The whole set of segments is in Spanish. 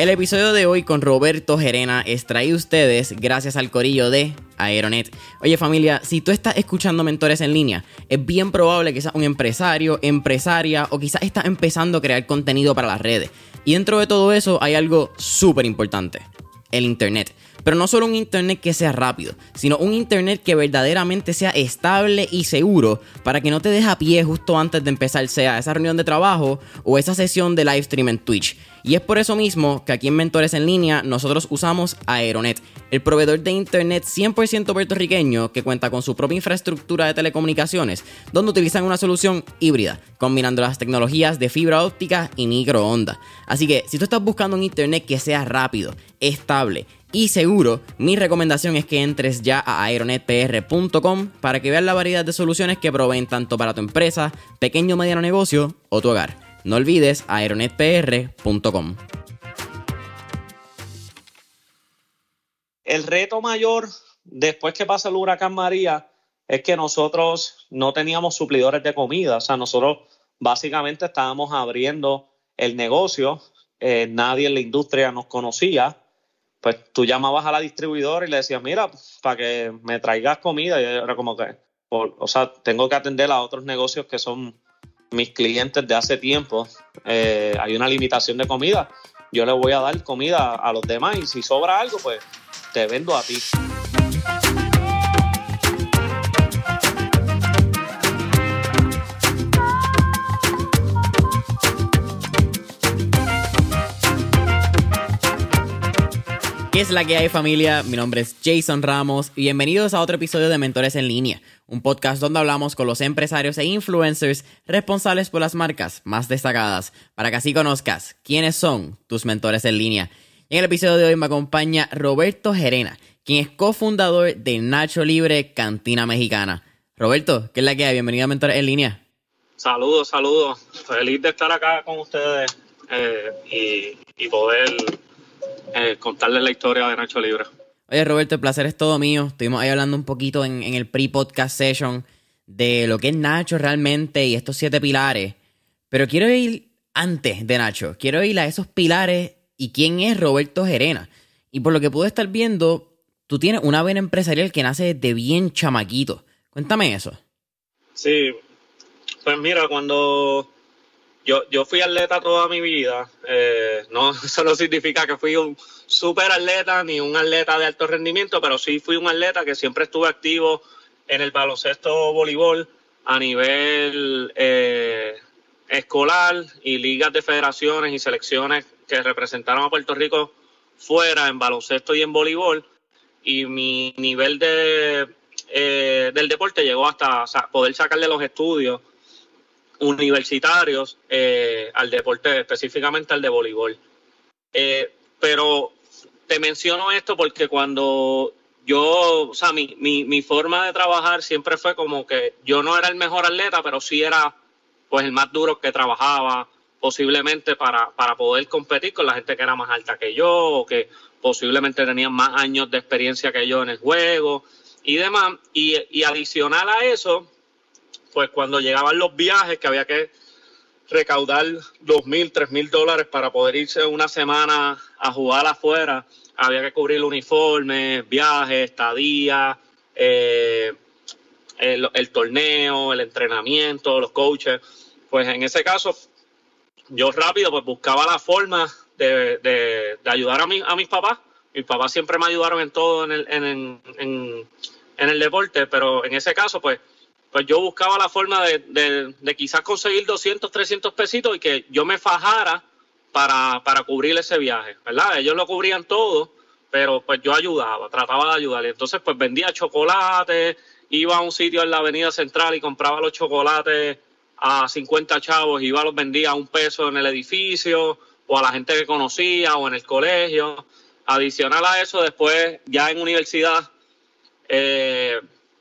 El episodio de hoy con Roberto Gerena es traído ustedes gracias al corillo de Aeronet. Oye familia, si tú estás escuchando mentores en línea, es bien probable que seas un empresario, empresaria o quizás estás empezando a crear contenido para las redes. Y dentro de todo eso hay algo súper importante, el Internet. Pero no solo un Internet que sea rápido, sino un Internet que verdaderamente sea estable y seguro para que no te deje a pie justo antes de empezar, sea esa reunión de trabajo o esa sesión de live stream en Twitch. Y es por eso mismo que aquí en Mentores en Línea nosotros usamos Aeronet, el proveedor de Internet 100% puertorriqueño que cuenta con su propia infraestructura de telecomunicaciones, donde utilizan una solución híbrida, combinando las tecnologías de fibra óptica y microondas. Así que si tú estás buscando un Internet que sea rápido, estable, y seguro, mi recomendación es que entres ya a aeronetpr.com para que veas la variedad de soluciones que proveen tanto para tu empresa, pequeño o mediano negocio o tu hogar. No olvides aeronetpr.com. El reto mayor después que pasa el huracán María es que nosotros no teníamos suplidores de comida, o sea, nosotros básicamente estábamos abriendo el negocio, eh, nadie en la industria nos conocía pues tú llamabas a la distribuidora y le decías, mira, para que me traigas comida. Y era como que, o, sea, tengo que atender a otros negocios que son mis clientes de hace tiempo. Eh, hay una limitación de comida. Yo le voy a dar comida a los demás y si sobra algo, pues te vendo a ti. ¿Qué es la que hay familia? Mi nombre es Jason Ramos y bienvenidos a otro episodio de Mentores en línea, un podcast donde hablamos con los empresarios e influencers responsables por las marcas más destacadas, para que así conozcas quiénes son tus mentores en línea. En el episodio de hoy me acompaña Roberto Gerena, quien es cofundador de Nacho Libre Cantina Mexicana. Roberto, ¿qué es la que hay? Bienvenido a Mentores en línea. Saludos, saludos. Feliz de estar acá con ustedes eh, y poder eh, contarles la historia de Nacho Libre. Oye, Roberto, el placer es todo mío. Estuvimos ahí hablando un poquito en, el pre-podcast session de lo que es Nacho realmente y estos siete pilares. Pero quiero ir antes de Nacho. Quiero ir a esos pilares y quién es Roberto Gerena. Y por lo que pude estar viendo, tú tienes una vena empresarial que nace de bien chamaquito. Cuéntame eso. Sí, pues mira, cuando yo, yo fui atleta toda mi vida. Eh, no, eso no significa que fui un super atleta ni un atleta de alto rendimiento, pero sí fui un atleta que siempre estuve activo en el baloncesto voleibol a nivel eh, escolar y ligas de federaciones y selecciones que representaron a Puerto Rico fuera en baloncesto y en voleibol. Y mi nivel de, eh, del deporte llegó hasta poder sacarle los estudios universitarios eh, al deporte, específicamente al de voleibol. Eh, pero te menciono esto porque cuando yo, o sea, mi, mi, mi, forma de trabajar siempre fue como que yo no era el mejor atleta, pero sí era pues el más duro que trabajaba posiblemente para, para poder competir con la gente que era más alta que yo o que posiblemente tenían más años de experiencia que yo en el juego y demás. Y, y adicional a eso, pues cuando llegaban los viajes que había que recaudar dos mil, tres mil dólares para poder irse una semana a jugar afuera, había que cubrir el uniforme, viajes, estadía, eh, el, torneo, el entrenamiento, los coaches. Pues en ese caso, yo rápido pues buscaba la forma de, de, ayudar a, mi, a mis papás. Mis papás siempre me ayudaron en todo en el, en el deporte, pero en ese caso, pues pues yo buscaba la forma de, de, quizás conseguir 200, 300 pesitos y que yo me fajara para, para cubrir ese viaje, ¿verdad? Ellos lo cubrían todo, pero pues yo ayudaba, trataba de ayudar. Entonces pues vendía chocolate, iba a un sitio en la avenida central y compraba los chocolates a 50 chavos, iba los vendía a un peso en el edificio o a la gente que conocía o en el colegio. Adicional a eso, después ya en universidad, eh,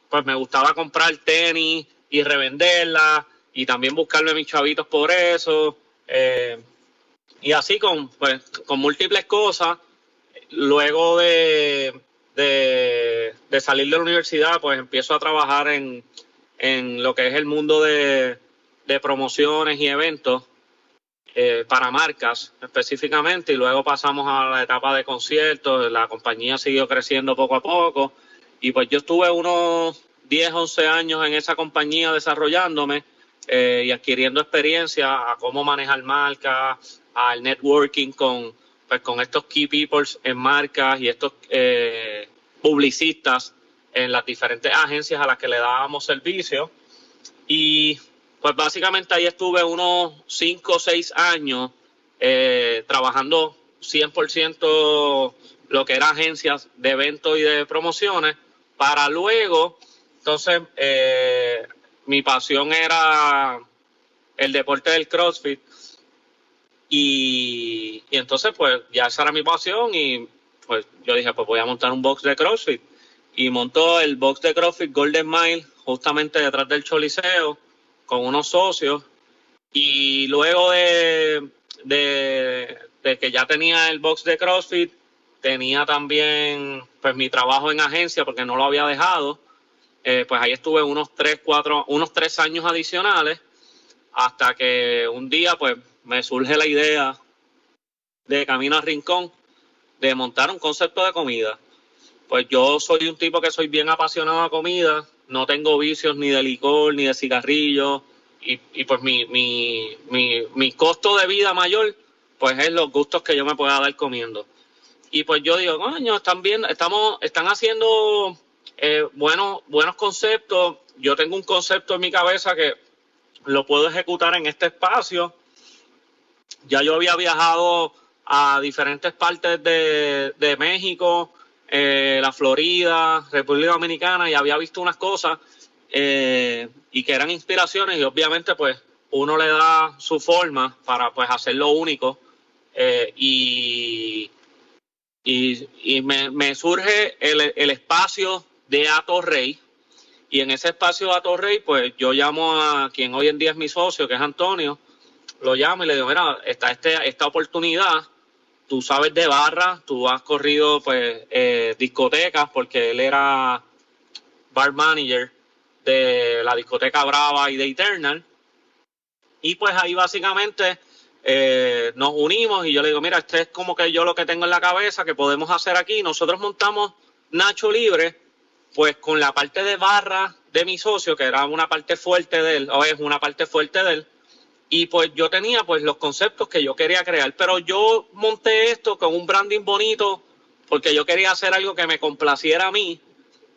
pues me gustaba comprar tenis y revenderla y también buscarme mis chavitos por eso. Eh, y así con, pues, con múltiples cosas. Luego de, de, salir de la universidad, pues empiezo a trabajar en, en lo que es el mundo de, de promociones y eventos. eh, para marcas específicamente y luego pasamos a la etapa de conciertos, la compañía siguió creciendo poco a poco y pues yo estuve unos 10, 11 años en esa compañía desarrollándome eh, y adquiriendo experiencia a cómo manejar marcas, al networking con, pues, con estos key people en marcas y estos eh, publicistas en las diferentes agencias a las que le dábamos servicio. Y pues básicamente ahí estuve unos 5 o 6 años eh, trabajando 100% lo que era agencias de eventos y de promociones, para luego, entonces, eh, mi pasión era el deporte del CrossFit. Y, entonces, pues ya esa era mi pasión y pues yo dije, pues voy a montar un box de CrossFit. Y montó el box de CrossFit Golden Mile justamente detrás del Choliseo con unos socios y luego de, de, que ya tenía el box de CrossFit, tenía también pues mi trabajo en agencia porque no lo había dejado. Eh, pues ahí estuve unos tres, cuatro, unos tres años adicionales hasta que un día pues me surge la idea de Camino a Rincón de montar un concepto de comida. Pues yo soy un tipo que soy bien apasionado a comida, no tengo vicios ni de licor, ni de cigarrillos, y, y pues mi, mi, mi, mi, costo de vida mayor, pues es los gustos que yo me pueda dar comiendo. Y pues yo digo, coño, están viendo, estamos, están haciendo eh, buenos, buenos conceptos. Yo tengo un concepto en mi cabeza que lo puedo ejecutar en este espacio. Ya yo había viajado a diferentes partes de, de México, eh, la Florida, República Dominicana y había visto unas cosas eh, y que eran inspiraciones y obviamente pues uno le da su forma para pues hacerlo único eh, y, y, me, surge el, el, espacio de Ato Rey y en ese espacio de Ato Rey pues yo llamo a quien hoy en día es mi socio que es Antonio lo llamo y le digo mira está este, esta oportunidad tú sabes de barra, tú has corrido pues eh, discotecas porque él era bar manager de la discoteca Brava y de Eternal. Y pues ahí básicamente eh, nos unimos y yo le digo, mira, este es como que yo lo que tengo en la cabeza que podemos hacer aquí. Nosotros montamos Nacho Libre, pues con la parte de barra de mi socio, que era una parte fuerte de él, o es una parte fuerte de él, y pues yo tenía pues los conceptos que yo quería crear, pero yo monté esto con un branding bonito porque yo quería hacer algo que me complaciera a mí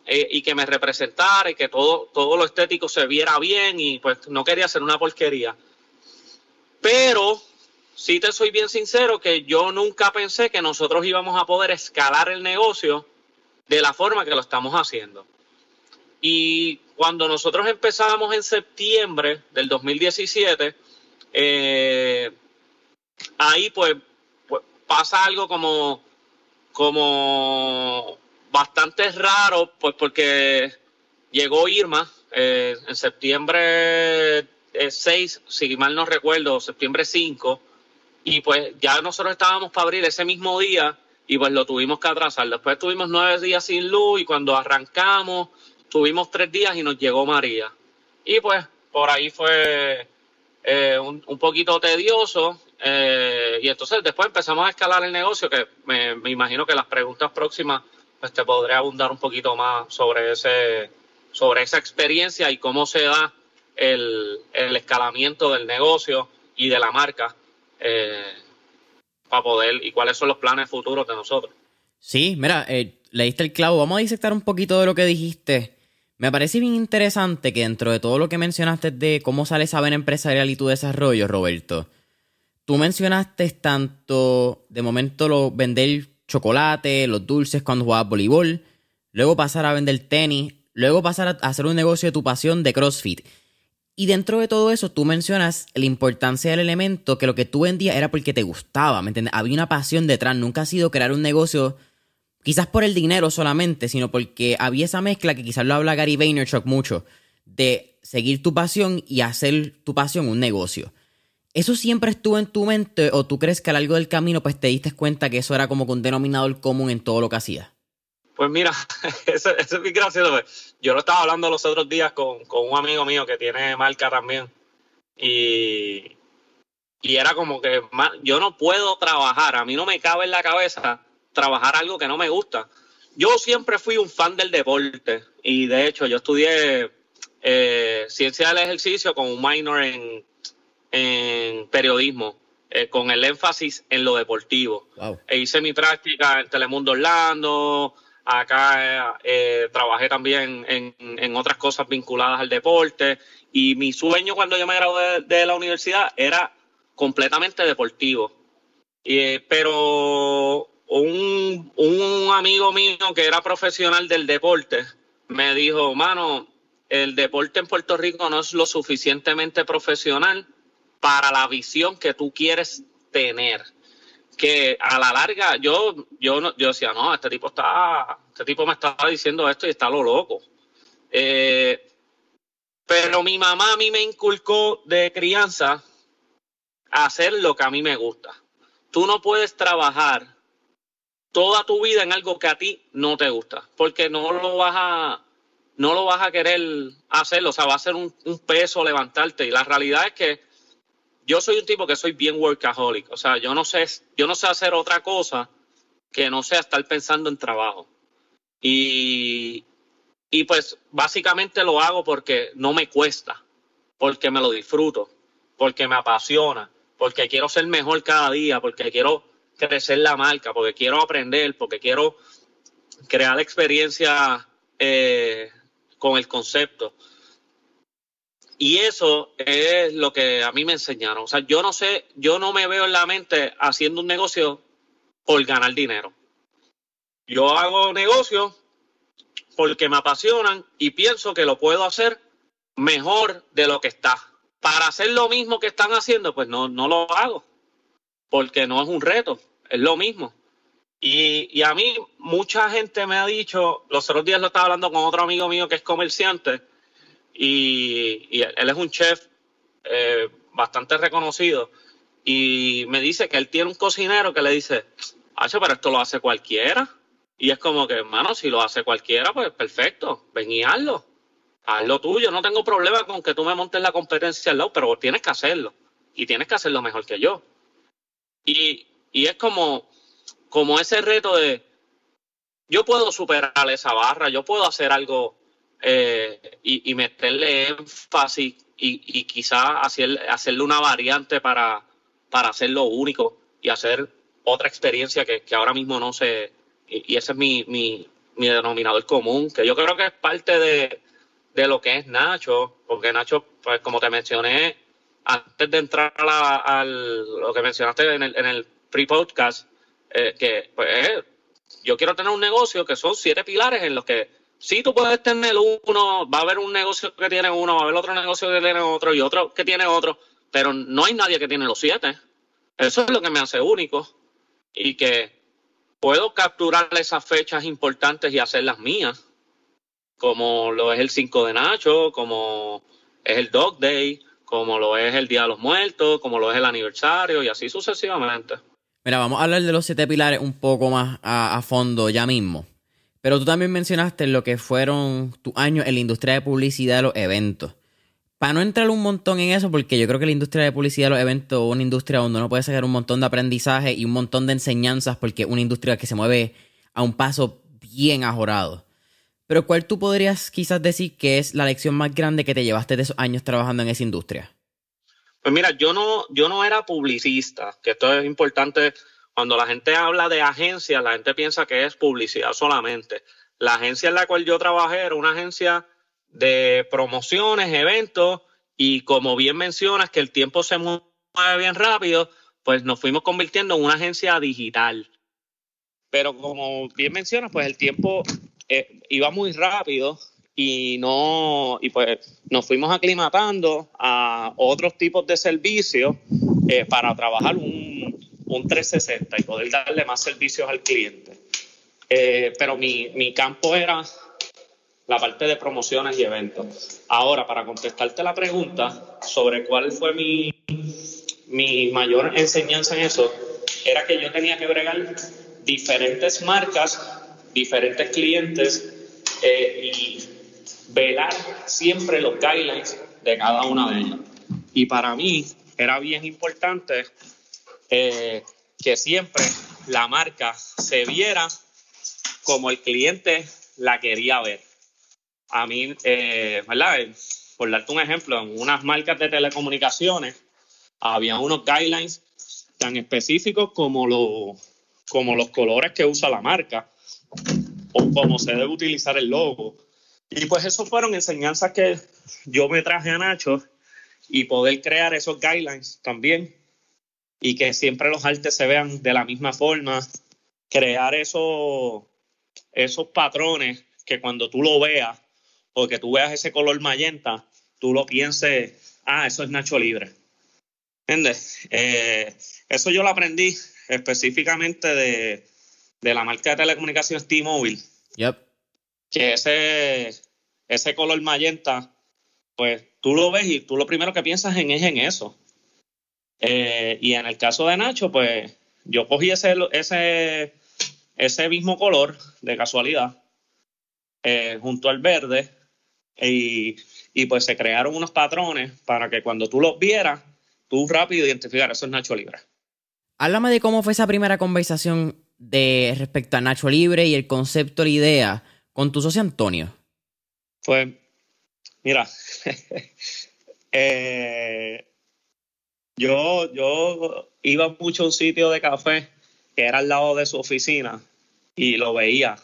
eh, y que me representara y que todo, todo lo estético se viera bien y pues no quería hacer una porquería. Pero sí te soy bien sincero que yo nunca pensé que nosotros íbamos a poder escalar el negocio de la forma que lo estamos haciendo. Y cuando nosotros empezamos en septiembre del 2017, eh, ahí pues, pues, pasa algo como, como bastante raro, pues porque llegó Irma eh, en septiembre 6, eh, si mal no recuerdo, septiembre 5, y pues ya nosotros estábamos para abrir ese mismo día y pues lo tuvimos que atrasar. Después tuvimos nueve días sin luz y cuando arrancamos tuvimos tres días y nos llegó María. Y pues por ahí fue eh, un, poquito tedioso. Eh, y entonces después empezamos a escalar el negocio, que me, imagino que las preguntas próximas pues te podré abundar un poquito más sobre ese sobre esa experiencia y cómo se da el, escalamiento del negocio y de la marca eh, para poder y cuáles son los planes futuros de nosotros. Sí, mira, leíste el clavo. Vamos a disectar un poquito de lo que dijiste me parece bien interesante que dentro de todo lo que mencionaste de cómo sale saber empresarial y tu desarrollo, Roberto, tú mencionaste tanto de momento lo, vender chocolate, los dulces cuando jugabas voleibol, luego pasar a vender tenis, luego pasar a hacer un negocio de tu pasión de CrossFit. Y dentro de todo eso, tú mencionas la importancia del elemento que lo que tú vendías era porque te gustaba, ¿me entiendes? Había una pasión detrás, nunca ha sido crear un negocio quizás por el dinero solamente, sino porque había esa mezcla que quizás lo habla Gary Vaynerchuk mucho, de seguir tu pasión y hacer tu pasión un negocio. ¿Eso siempre estuvo en tu mente o tú crees que a lo largo del camino pues te diste cuenta que eso era como un denominador común en todo lo que hacías? Pues mira, eso, es muy gracioso. Yo lo estaba hablando los otros días con, con un amigo mío que tiene marca también. Y, Y era como que yo no puedo trabajar, a mí no me cabe en la cabeza trabajar algo que no me gusta. Yo siempre fui un fan del deporte y de hecho yo estudié eh, ciencia del ejercicio con un minor en, periodismo, eh, con el énfasis en lo deportivo. E hice mi práctica en Telemundo Orlando, acá eh, trabajé también en, otras cosas vinculadas al deporte y mi sueño cuando yo me gradué de, la universidad era completamente deportivo. pero un, un amigo mío que era profesional del deporte me dijo, mano, el deporte en Puerto Rico no es lo suficientemente profesional para la visión que tú quieres tener. Que a la larga yo, yo, yo decía, no, este tipo está, este tipo me estaba diciendo esto y está lo loco. Eh, pero mi mamá a mí me inculcó de crianza hacer lo que a mí me gusta. Tú no puedes trabajar toda tu vida en algo que a ti no te gusta, porque no lo vas a, no lo vas a querer hacer, o sea, va a ser un, peso levantarte. Y la realidad es que yo soy un tipo que soy bien workaholic, o sea, yo no sé, yo no sé hacer otra cosa que no sea estar pensando en trabajo. Y, y pues básicamente lo hago porque no me cuesta, porque me lo disfruto, porque me apasiona, porque quiero ser mejor cada día, porque quiero crecer la marca, porque quiero aprender, porque quiero crear experiencia eh, con el concepto. Y eso es lo que a mí me enseñaron. O sea, yo no sé, yo no me veo en la mente haciendo un negocio por ganar dinero. Yo hago negocios porque me apasionan y pienso que lo puedo hacer mejor de lo que está. Para hacer lo mismo que están haciendo, pues no, no lo hago porque no es un reto, es lo mismo. Y, a mí mucha gente me ha dicho, los otros días lo estaba hablando con otro amigo mío que es comerciante y, él es un chef eh, bastante reconocido y me dice que él tiene un cocinero que le dice, Hacho, pero esto lo hace cualquiera. Y es como que, hermano, si lo hace cualquiera, pues perfecto, ven y hazlo. Hazlo tuyo, no tengo problema con que tú me montes la competencia al lado, pero tienes que hacerlo. Y tienes que hacerlo mejor que yo. Y, es como, como ese reto de, yo puedo superar esa barra, yo puedo hacer algo eh, y, meterle énfasis y, y quizá hacer, hacerle una variante para, para hacerlo único y hacer otra experiencia que, ahora mismo no sé, y, ese es mi, mi, mi, denominador común, que yo creo que es parte de, de lo que es Nacho, porque Nacho, pues como te mencioné, antes de entrar a, lo que mencionaste en el, en el pre-podcast, eh, que pues, eh, yo quiero tener un negocio que son siete pilares en los que si tú puedes tener uno, va a haber un negocio que tiene uno, va a haber otro negocio que tiene otro y otro que tiene otro, pero no hay nadie que tiene los siete. Eso es lo que me hace único y que puedo capturar esas fechas importantes y hacerlas mías, como lo es el 5 de Nacho, como es el Dog Day, como lo es el Día de los Muertos, como lo es el aniversario y así sucesivamente. Mira, vamos a hablar de los siete pilares un poco más a, fondo ya mismo. Pero tú también mencionaste lo que fueron tus años en la industria de publicidad de los eventos. Para no entrar un montón en eso, porque yo creo que la industria de publicidad de los eventos es una industria donde uno puede sacar un montón de aprendizaje y un montón de enseñanzas, porque es una industria que se mueve a un paso bien ajorado. Pero ¿cuál tú podrías quizás decir que es la lección más grande que te llevaste de esos años trabajando en esa industria? Pues mira, yo no, yo no era publicista, que esto es importante. Cuando la gente habla de agencia, la gente piensa que es publicidad solamente. La agencia en la cual yo trabajé era una agencia de promociones, eventos, y como bien mencionas que el tiempo se mueve bien rápido, pues nos fuimos convirtiendo en una agencia digital. Pero como bien mencionas, pues el tiempo eh, iba muy rápido y no y pues nos fuimos aclimatando a otros tipos de servicios eh, para trabajar un, un, 360 y poder darle más servicios al cliente. Eh, pero mi, mi campo era la parte de promociones y eventos. Ahora, para contestarte la pregunta sobre cuál fue mi, mi mayor enseñanza en eso, era que yo tenía que bregar diferentes marcas diferentes clientes eh, y velar siempre los guidelines de cada una de ellas. Y para mí, era bien importante eh, que siempre la marca se viera como el cliente la quería ver. A mí, eh, ¿verdad? Por darte un ejemplo, en unas marcas de telecomunicaciones había unos guidelines tan específicos como, lo, como los colores que usa la marca o cómo se debe utilizar el logo. Y pues eso fueron enseñanzas que yo me traje a Nacho y poder crear esos guidelines también y que siempre los artes se vean de la misma forma, crear esos, esos patrones que cuando tú lo veas o que tú veas ese color magenta, tú lo pienses, ah, eso es Nacho Libre. ¿Entiendes? Eh, eso yo lo aprendí específicamente de, de la marca de telecomunicaciones T-Mobile. Yep. Que ese, ese color magenta, pues tú lo ves y tú lo primero que piensas en es en eso. Eh, y en el caso de Nacho, pues yo cogí ese, ese, ese mismo color de casualidad eh, junto al verde y, y, pues se crearon unos patrones para que cuando tú los vieras, tú rápido identificaras, eso es Nacho Libre. Háblame de cómo fue esa primera conversación de respecto a Nacho Libre y el concepto, la idea con tu socio Antonio. Pues, mira, eh, yo, yo iba mucho a un sitio de café que era al lado de su oficina y lo veía.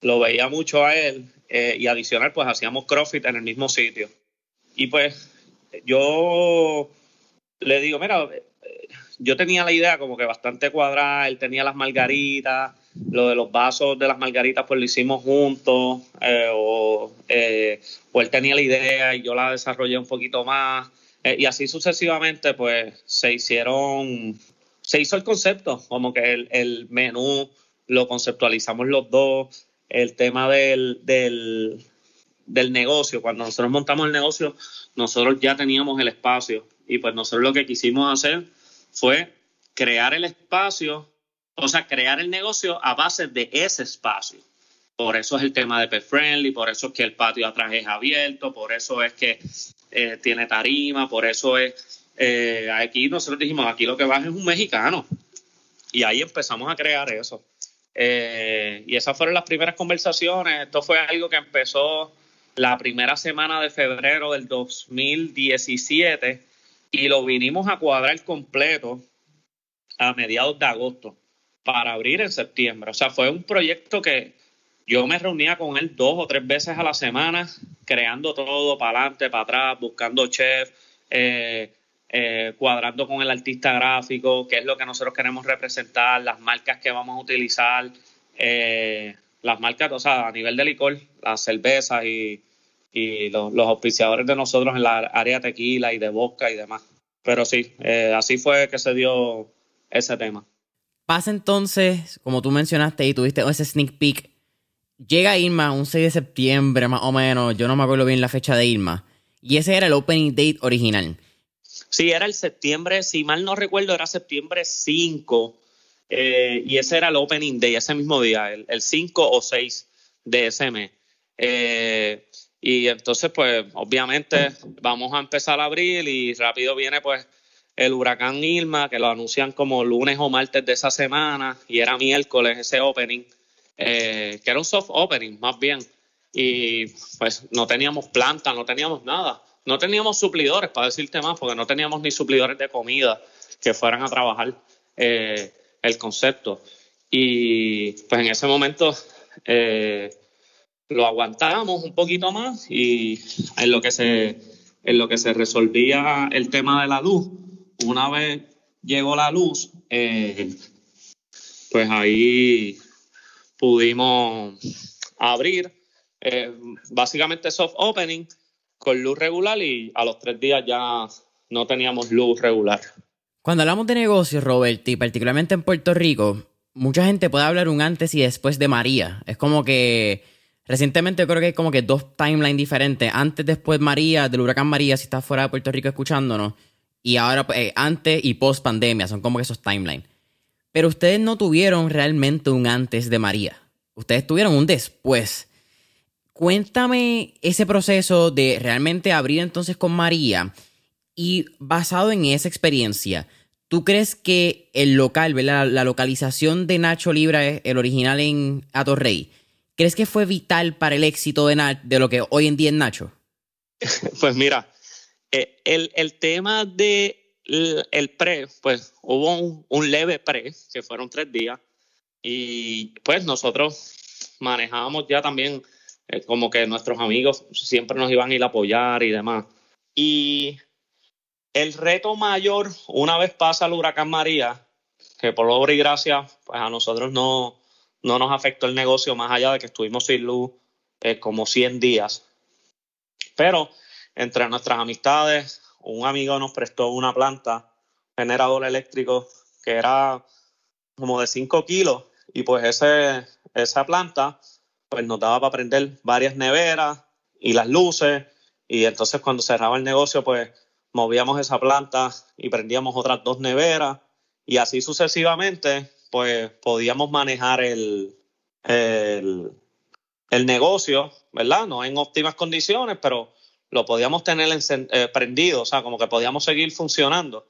Lo veía mucho a él eh, y adicional, pues hacíamos CrossFit en el mismo sitio. Y pues yo le digo, mira, yo tenía la idea como que bastante cuadrada, él tenía las margaritas, lo de los vasos de las margaritas pues lo hicimos juntos, eh, o, eh, o, él tenía la idea y yo la desarrollé un poquito más. Eh, y así sucesivamente, pues se hicieron, se hizo el concepto, como que el, menú lo conceptualizamos los dos, el tema del, del, del negocio, cuando nosotros montamos el negocio, nosotros ya teníamos el espacio y pues nosotros lo que quisimos hacer fue crear el espacio, o sea, crear el negocio a base de ese espacio. Por eso es el tema de pet friendly, por eso es que el patio atrás es abierto, por eso es que eh, tiene tarima, por eso es, eh, aquí nosotros dijimos, aquí lo que va es un mexicano. Y ahí empezamos a crear eso. Eh, y esas fueron las primeras conversaciones. Esto fue algo que empezó la primera semana de febrero del 2017 y lo vinimos a cuadrar completo a mediados de agosto para abrir en septiembre. O sea, fue un proyecto que yo me reunía con él dos o tres veces a la semana, creando todo para adelante, para atrás, buscando chef, eh, eh, cuadrando con el artista gráfico, qué es lo que nosotros queremos representar, las marcas que vamos a utilizar, eh, las marcas, o sea, a nivel de licor, las cervezas y, los, auspiciadores de nosotros en la área tequila y de vodka y demás. Pero sí, así fue que se dio ese tema. Pasa entonces, como tú mencionaste y tuviste ese sneak peek llega Irma un 6 de septiembre, más o menos. Yo no me acuerdo bien la fecha de Irma. Y ese era el opening date original. Sí, era el septiembre, si mal no recuerdo, era septiembre 5. Eh, y ese era el opening day, ese mismo día, el, 5 o 6 de ese mes. Eh, y entonces, pues, obviamente, vamos a empezar a abrir y rápido viene, pues, el huracán Irma, que lo anuncian como lunes o martes de esa semana, y era miércoles ese opening. Eh, que era un soft opening más bien. Y pues no teníamos planta, no teníamos nada. No teníamos suplidores, para decirte más, porque no teníamos ni suplidores de comida que fueran a trabajar eh, el concepto. Y pues en ese momento eh, lo aguantamos un poquito más y en lo que se en lo que se resolvía el tema de la luz, una vez llegó la luz, pues ahí pudimos abrir eh, básicamente soft opening con luz regular y a los tres días ya no teníamos luz regular. Cuando hablamos de negocios, Robert, y particularmente en Puerto Rico, mucha gente puede hablar un antes y después de María. Es como que recientemente creo que hay como que dos timelines diferentes. Antes, después María, del huracán María, si estás fuera de Puerto Rico escuchándonos. Y ahora eh, antes y post pandemia, son como que esos timelines. Pero ustedes no tuvieron realmente un antes de María. Ustedes tuvieron un después. Cuéntame ese proceso de realmente abrir entonces con María Y basado en esa experiencia, ¿tú crees que el local, la localización de Nacho Libre, el original en Atorrey, ¿crees que fue vital para el éxito de, de lo que hoy en día es Nacho? Pues mira, eh, el, tema de el pre, pues hubo un, leve pre, que fueron tres días, y pues nosotros manejábamos ya también eh, como que nuestros amigos siempre nos iban a ir a apoyar y demás. Y el reto mayor, una vez pasa el huracán María, que por obra y gracia, pues a nosotros no, no nos afectó el negocio más allá de que estuvimos sin luz eh, como 100 días. Pero entre nuestras amistades, un amigo nos prestó una planta, generador eléctrico, que era como de 5 kilos, y pues ese, esa planta pues nos daba para prender varias neveras y las luces, y entonces cuando cerraba el negocio, pues movíamos esa planta y prendíamos otras dos neveras, y así sucesivamente, pues podíamos manejar el, el, el negocio, ¿verdad? No en óptimas condiciones, pero lo podíamos tener eh, prendido, o sea, como que podíamos seguir funcionando.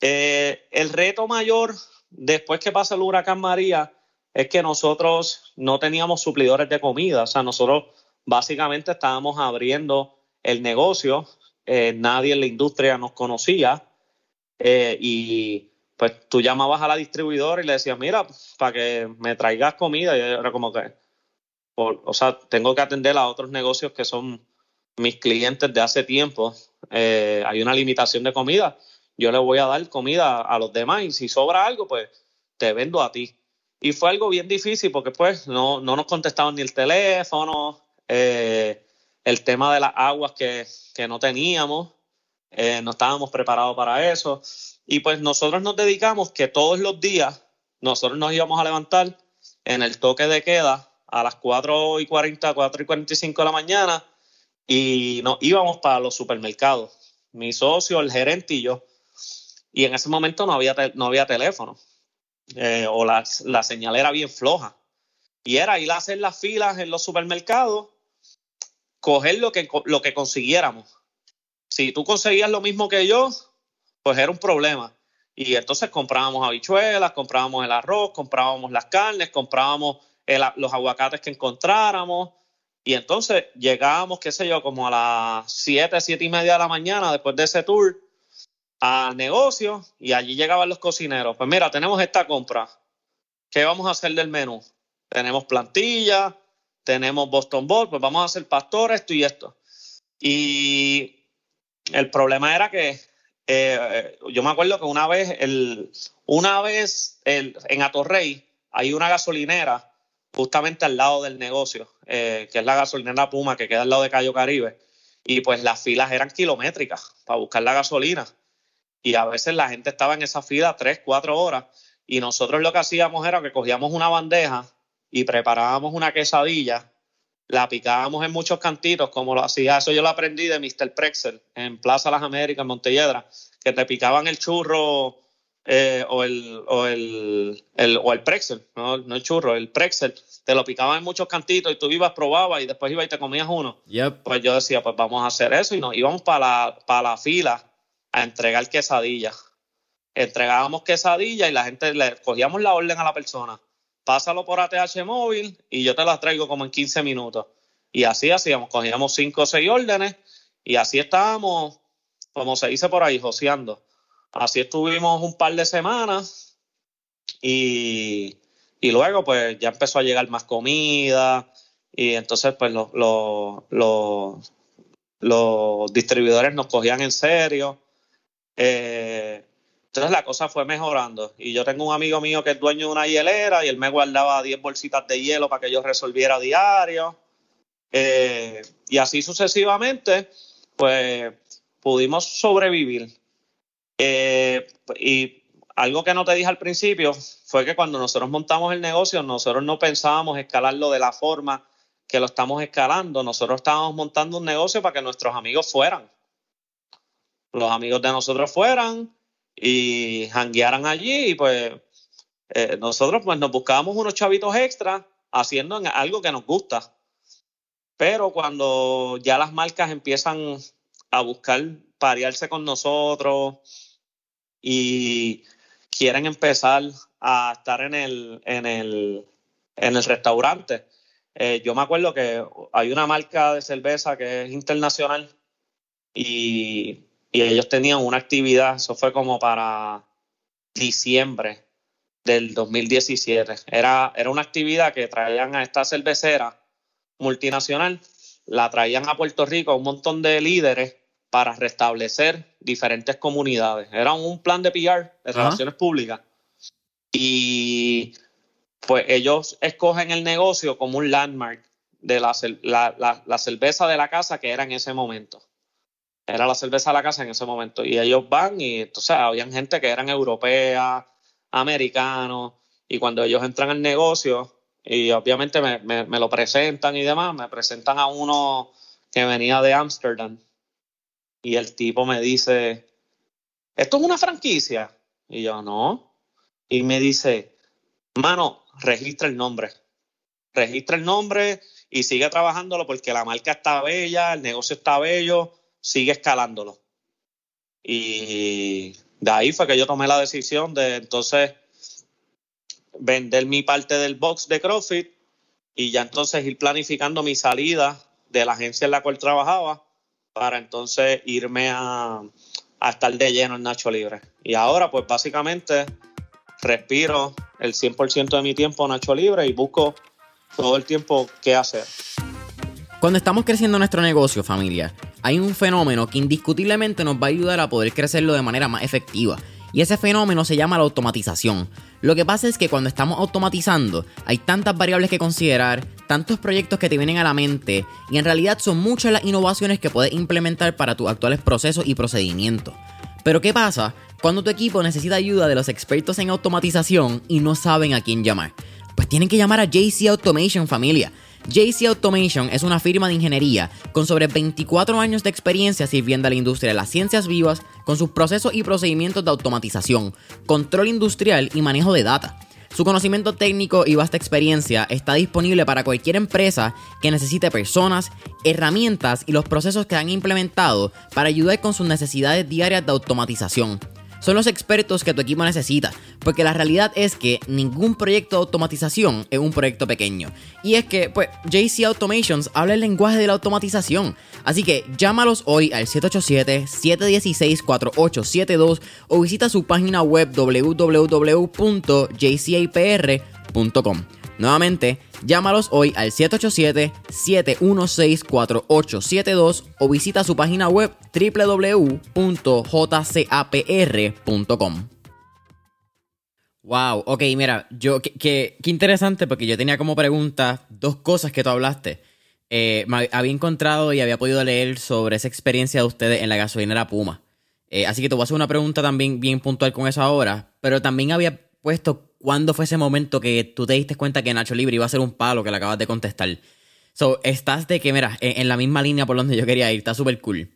Eh, el reto mayor después que pasa el huracán María es que nosotros no teníamos suplidores de comida, o sea, nosotros básicamente estábamos abriendo el negocio, eh, nadie en la industria nos conocía y pues tú llamabas a la distribuidora y le decías, mira, para que me traigas comida, y era como que, o sea, tengo que atender a otros negocios que son mis clientes de hace tiempo, eh, hay una limitación de comida, yo le voy a dar comida a los demás y si sobra algo, pues te vendo a ti. Y fue algo bien difícil porque pues no, no nos contestaban ni el teléfono, eh, el tema de las aguas que, que no teníamos, eh, no estábamos preparados para eso. Y pues nosotros nos dedicamos que todos los días nosotros nos íbamos a levantar en el toque de queda a las 4 y 40, 4 y 45 de la mañana y nos íbamos para los supermercados, mi socio, el gerente y yo. Y en ese momento no había, no había teléfono eh, o la, la señal era bien floja. Y era ir a hacer las filas en los supermercados, coger lo que, lo que consiguiéramos. Si tú conseguías lo mismo que yo, pues era un problema. Y entonces comprábamos habichuelas, comprábamos el arroz, comprábamos las carnes, comprábamos los aguacates que encontráramos, y entonces llegábamos, qué sé yo, como a las 7, 7 y media de la mañana después de ese tour al negocio y allí llegaban los cocineros. Pues mira, tenemos esta compra. ¿Qué vamos a hacer del menú? Tenemos plantilla, tenemos Boston Ball, pues vamos a hacer pastor, esto y esto. Y el problema era que eh, yo me acuerdo que una vez, el, una vez el, en Atorrey hay una gasolinera justamente al lado del negocio, eh, que es la gasolinera Puma, que queda al lado de Cayo Caribe. Y pues las filas eran kilométricas para buscar la gasolina. Y a veces la gente estaba en esa fila tres, cuatro horas. Y nosotros lo que hacíamos era que cogíamos una bandeja y preparábamos una quesadilla, la picábamos en muchos cantitos, como lo hacía, eso yo lo aprendí de Mr. Prexel en Plaza Las Américas, en Montelledra, que te picaban el churro eh, o, el, o, el, el, o el Prexel, no, el churro, el Prexel, te lo picaban en muchos cantitos y tú ibas, probabas y después ibas y te comías uno. Pues yo decía, pues vamos a hacer eso y nos íbamos para la, para la fila a entregar quesadillas. Entregábamos quesadillas y la gente le cogíamos la orden a la persona. Pásalo por ATH móvil y yo te las traigo como en 15 minutos. Y así hacíamos, cogíamos 5 o 6 órdenes y así estábamos, como se dice por ahí, joseando. Así estuvimos un par de semanas y, luego pues ya empezó a llegar más comida y entonces pues los, los, distribuidores nos cogían en serio. Eh, entonces la cosa fue mejorando y yo tengo un amigo mío que es dueño de una hielera y él me guardaba 10 bolsitas de hielo para que yo resolviera diario. Eh, y así sucesivamente, pues pudimos sobrevivir. Eh, y algo que no te dije al principio fue que cuando nosotros montamos el negocio, nosotros no pensábamos escalarlo de la forma que lo estamos escalando. Nosotros estábamos montando un negocio para que nuestros amigos fueran. Los amigos de nosotros fueran y janguearan allí y pues eh, nosotros pues nos buscábamos unos chavitos extra haciendo algo que nos gusta. Pero cuando ya las marcas empiezan a buscar parearse con nosotros y quieren empezar a estar en el, en el, en el restaurante. Eh, yo me acuerdo que hay una marca de cerveza que es internacional y, y ellos tenían una actividad, eso fue como para diciembre del 2017. Era, era una actividad que traían a esta cervecera multinacional, la traían a Puerto Rico un montón de líderes para restablecer diferentes comunidades. Era un plan de PR, de relaciones públicas. Y pues ellos escogen el negocio como un landmark de la, la, cerveza de la casa que era en ese momento. Era la cerveza de la casa en ese momento. Y ellos van y entonces habían gente que eran europeas, americanos, y cuando ellos entran al negocio, y obviamente me, me, lo presentan y demás, me presentan a uno que venía de Ámsterdam, y el tipo me dice, ¿esto es una franquicia? Y yo, no. Y me dice, mano, registra el nombre. Registra el nombre y sigue trabajándolo porque la marca está bella, el negocio está bello, sigue escalándolo. Y de ahí fue que yo tomé la decisión de entonces vender mi parte del box de CrossFit y ya entonces ir planificando mi salida de la agencia en la cual trabajaba para entonces irme a, a estar de lleno en Nacho Libre. Y ahora pues básicamente respiro el 100% de mi tiempo Nacho Libre y busco todo el tiempo qué hacer. Cuando estamos creciendo nuestro negocio, familia, hay un fenómeno que indiscutiblemente nos va a ayudar a poder crecerlo de manera más efectiva. Y ese fenómeno se llama la automatización. Lo que pasa es que cuando estamos automatizando hay tantas variables que considerar, tantos proyectos que te vienen a la mente y en realidad son muchas las innovaciones que puedes implementar para tus actuales procesos y procedimientos. Pero ¿qué pasa cuando tu equipo necesita ayuda de los expertos en automatización y no saben a quién llamar? Pues tienen que llamar a JC Automation familia. JC Automation es una firma de ingeniería con sobre 24 años de experiencia sirviendo a la industria de las ciencias vivas con sus procesos y procedimientos de automatización, control industrial y manejo de data. Su conocimiento técnico y vasta experiencia está disponible para cualquier empresa que necesite personas, herramientas y los procesos que han implementado para ayudar con sus necesidades diarias de automatización son los expertos que tu equipo necesita, porque la realidad es que ningún proyecto de automatización es un proyecto pequeño. Y es que, pues, JC Automations habla el lenguaje de la automatización. Así que llámalos hoy al 787-716-4872 o visita su página web www.jcapr.com. Nuevamente, llámalos hoy al 787-716-4872 o visita su página web www.jcapr.com. Wow, ok, mira, yo, qué interesante porque yo tenía como pregunta dos cosas que tú hablaste. Eh, me había encontrado y había podido leer sobre esa experiencia de ustedes en la gasolinera Puma. Eh, así que te voy a hacer una pregunta también bien puntual con eso ahora, pero también había puesto ¿cuándo fue ese momento que tú te diste cuenta que Nacho Libre iba a ser un palo que le acabas de contestar? So, estás de que, mira, en, la misma línea por donde yo quería ir, está súper cool.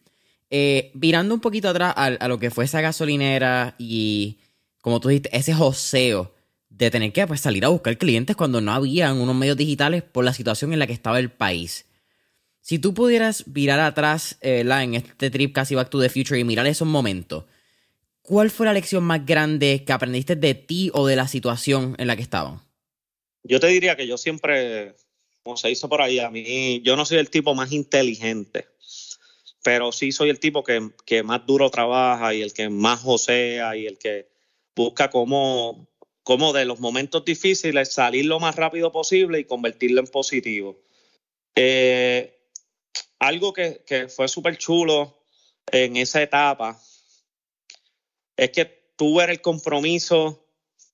Eh, virando un poquito atrás a, lo que fue esa gasolinera y, como tú dijiste, ese joseo de tener que pues, salir a buscar clientes cuando no habían unos medios digitales por la situación en la que estaba el país. Si tú pudieras virar atrás eh, en este trip casi Back to the Future y mirar esos momentos, ¿cuál fue la lección más grande que aprendiste de ti o de la situación en la que estaban? Yo te diría que yo siempre, como se hizo por ahí, a mí, yo no soy el tipo más inteligente, pero sí soy el tipo que, más duro trabaja y el que más josea y el que busca cómo, cómo de los momentos difíciles salir lo más rápido posible y convertirlo en positivo. Eh, algo que, que fue súper chulo en esa etapa es que tú el compromiso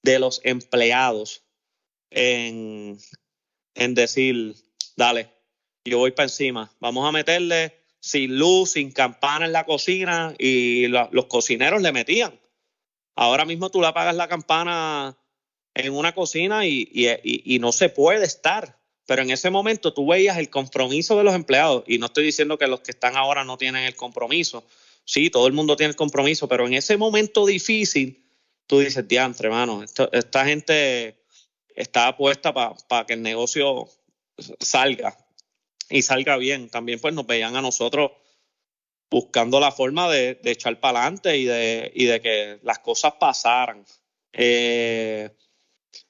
de los empleados en, decir, dale, yo voy para encima, vamos a meterle sin luz, sin campana en la cocina y los cocineros le metían. Ahora mismo tú le apagas la campana en una cocina y, y, no se puede estar. Pero en ese momento tú veías el compromiso de los empleados y no estoy diciendo que los que están ahora no tienen el compromiso, sí, todo el mundo tiene el compromiso, pero en ese momento difícil, tú dices, diantre, hermano, esta gente está puesta para que el negocio salga y salga bien. También pues nos veían a nosotros buscando la forma de, echar para adelante y de, y de que las cosas pasaran. Eh,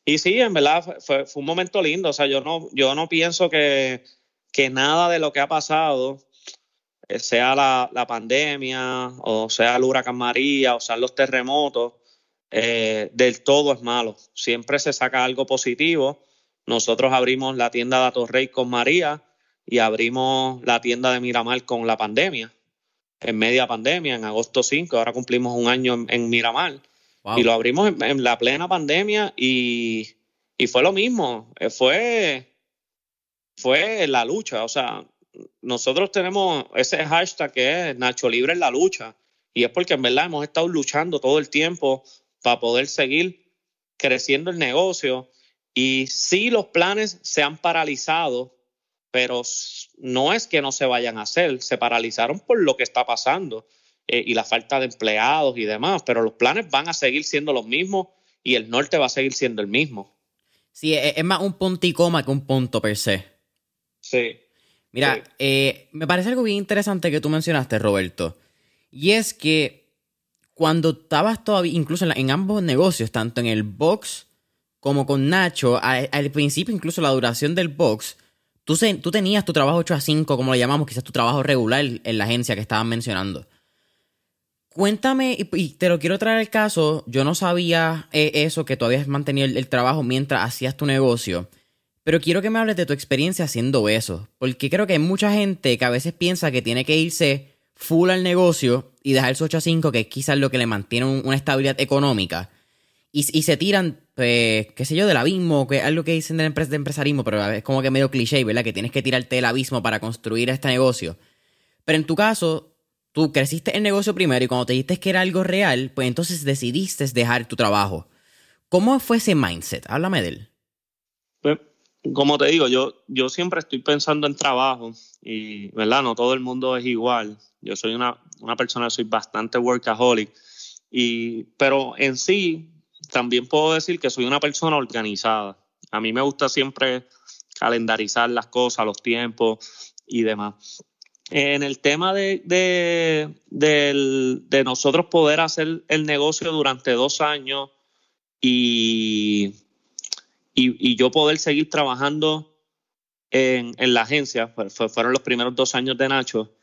y sí, en verdad fue, fue, un momento lindo. O sea, yo no, yo no pienso que, que nada de lo que ha pasado, sea la, la, pandemia, o sea el huracán María, o sean los terremotos, eh, del todo es malo. Siempre se saca algo positivo. Nosotros abrimos la tienda de Atorrey con María y abrimos la tienda de Miramar con la pandemia, en media pandemia, en agosto 5, ahora cumplimos un año en, Miramar. Y lo abrimos en, la plena pandemia y, y, fue lo mismo, eh, fue, fue la lucha, o sea, nosotros tenemos ese hashtag que es Nacho Libre en la lucha y es porque en verdad hemos estado luchando todo el tiempo para poder seguir creciendo el negocio y sí los planes se han paralizado pero no es que no se vayan a hacer, se paralizaron por lo que está pasando eh, y la falta de empleados y demás, pero los planes van a seguir siendo los mismos y el norte va a seguir siendo el mismo. Sí, es, más un punto y coma que un punto per se. Sí. Mira, eh, me parece algo bien interesante que tú mencionaste, Roberto, y es que cuando estabas todavía, incluso en, ambos negocios, tanto en el box como con Nacho, al principio incluso la duración del box, Tú, tú tenías tu trabajo 8 a 5, como lo llamamos, quizás tu trabajo regular en la agencia que estaban mencionando. Cuéntame, y, te lo quiero traer al caso, yo no sabía eh, eso, que tú habías mantenido el, trabajo mientras hacías tu negocio, pero quiero que me hables de tu experiencia haciendo eso, porque creo que hay mucha gente que a veces piensa que tiene que irse full al negocio y dejar su 8 a 5, que es quizás lo que le mantiene una estabilidad económica, y, se tiran, pues, qué sé yo, del abismo, que es algo que dicen de, de empresarismo, pero es como que medio cliché, ¿verdad? Que tienes que tirarte del abismo para construir este negocio. Pero en tu caso, tú creciste el negocio primero y cuando te dijiste que era algo real, pues entonces decidiste dejar tu trabajo. ¿Cómo fue ese mindset? Háblame de él. Pues, como te digo, yo, yo siempre estoy pensando en trabajo y, ¿verdad? No todo el mundo es igual. Yo soy una, una persona, soy bastante workaholic. Y, pero en sí, también puedo decir que soy una persona organizada. A mí me gusta siempre calendarizar las cosas, los tiempos y demás. En el tema de, de, nosotros poder hacer el negocio durante dos años y, y, yo poder seguir trabajando en, en la agencia, pues, fueron los primeros dos años de Nacho,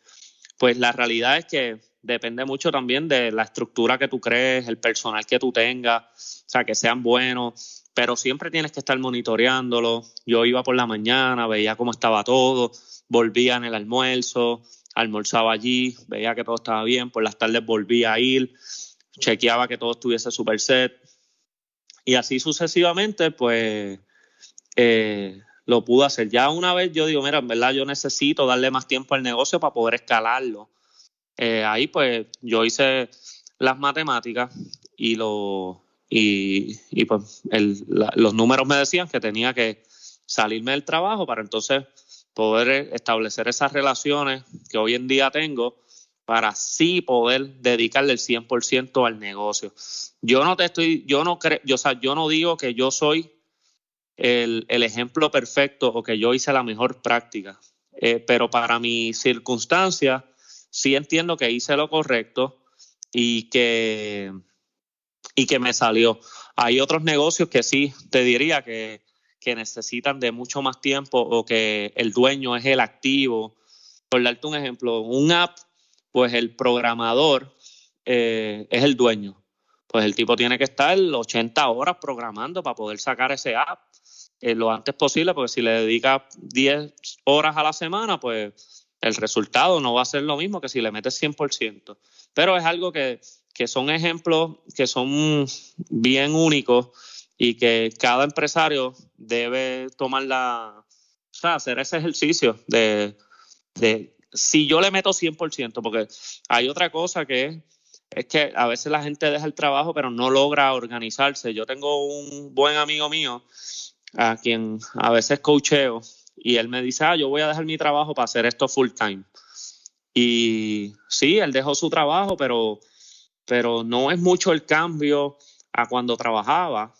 pues la realidad es que depende mucho también de la estructura que tú crees, el personal que tú tengas, o sea, que sean buenos, pero siempre tienes que estar monitoreándolo. Yo iba por la mañana, veía cómo estaba todo, volvía en el almuerzo, almorzaba allí, veía que todo estaba bien, por las tardes volvía a ir, chequeaba que todo estuviese super set. Y así sucesivamente, pues eh, lo pude hacer. Ya una vez yo digo, mira, en verdad yo necesito darle más tiempo al negocio para poder escalarlo. Eh, ahí pues yo hice las matemáticas y lo y, pues los números me decían que tenía que salirme del trabajo para entonces poder establecer esas relaciones que hoy en día tengo para así poder dedicarle el 100% al negocio. Yo no te estoy, yo no creo, yo, o sea, yo no digo que yo soy el, ejemplo perfecto o que yo hice la mejor práctica, eh, pero para mi circunstancia sí entiendo que hice lo correcto y que, y que me salió. Hay otros negocios que sí te diría que, que necesitan de mucho más tiempo o que el dueño es el activo. Por darte un ejemplo, un app, pues el programador eh, es el dueño. Pues el tipo tiene que estar 80 horas programando para poder sacar ese app eh, lo antes posible, porque si le dedica 10 horas a la semana, pues el resultado no va a ser lo mismo que si le metes 100%. Pero es algo que, son ejemplos que son bien únicos y que cada empresario debe tomar la, o sea, hacer ese ejercicio de, de si yo le meto 100%, porque hay otra cosa que es, es que a veces la gente deja el trabajo pero no logra organizarse. Yo tengo un buen amigo mío a quien a veces coacheo y él me dice, ah, yo voy a dejar mi trabajo para hacer esto full time. Y sí, él dejó su trabajo, pero, pero no es mucho el cambio a cuando trabajaba.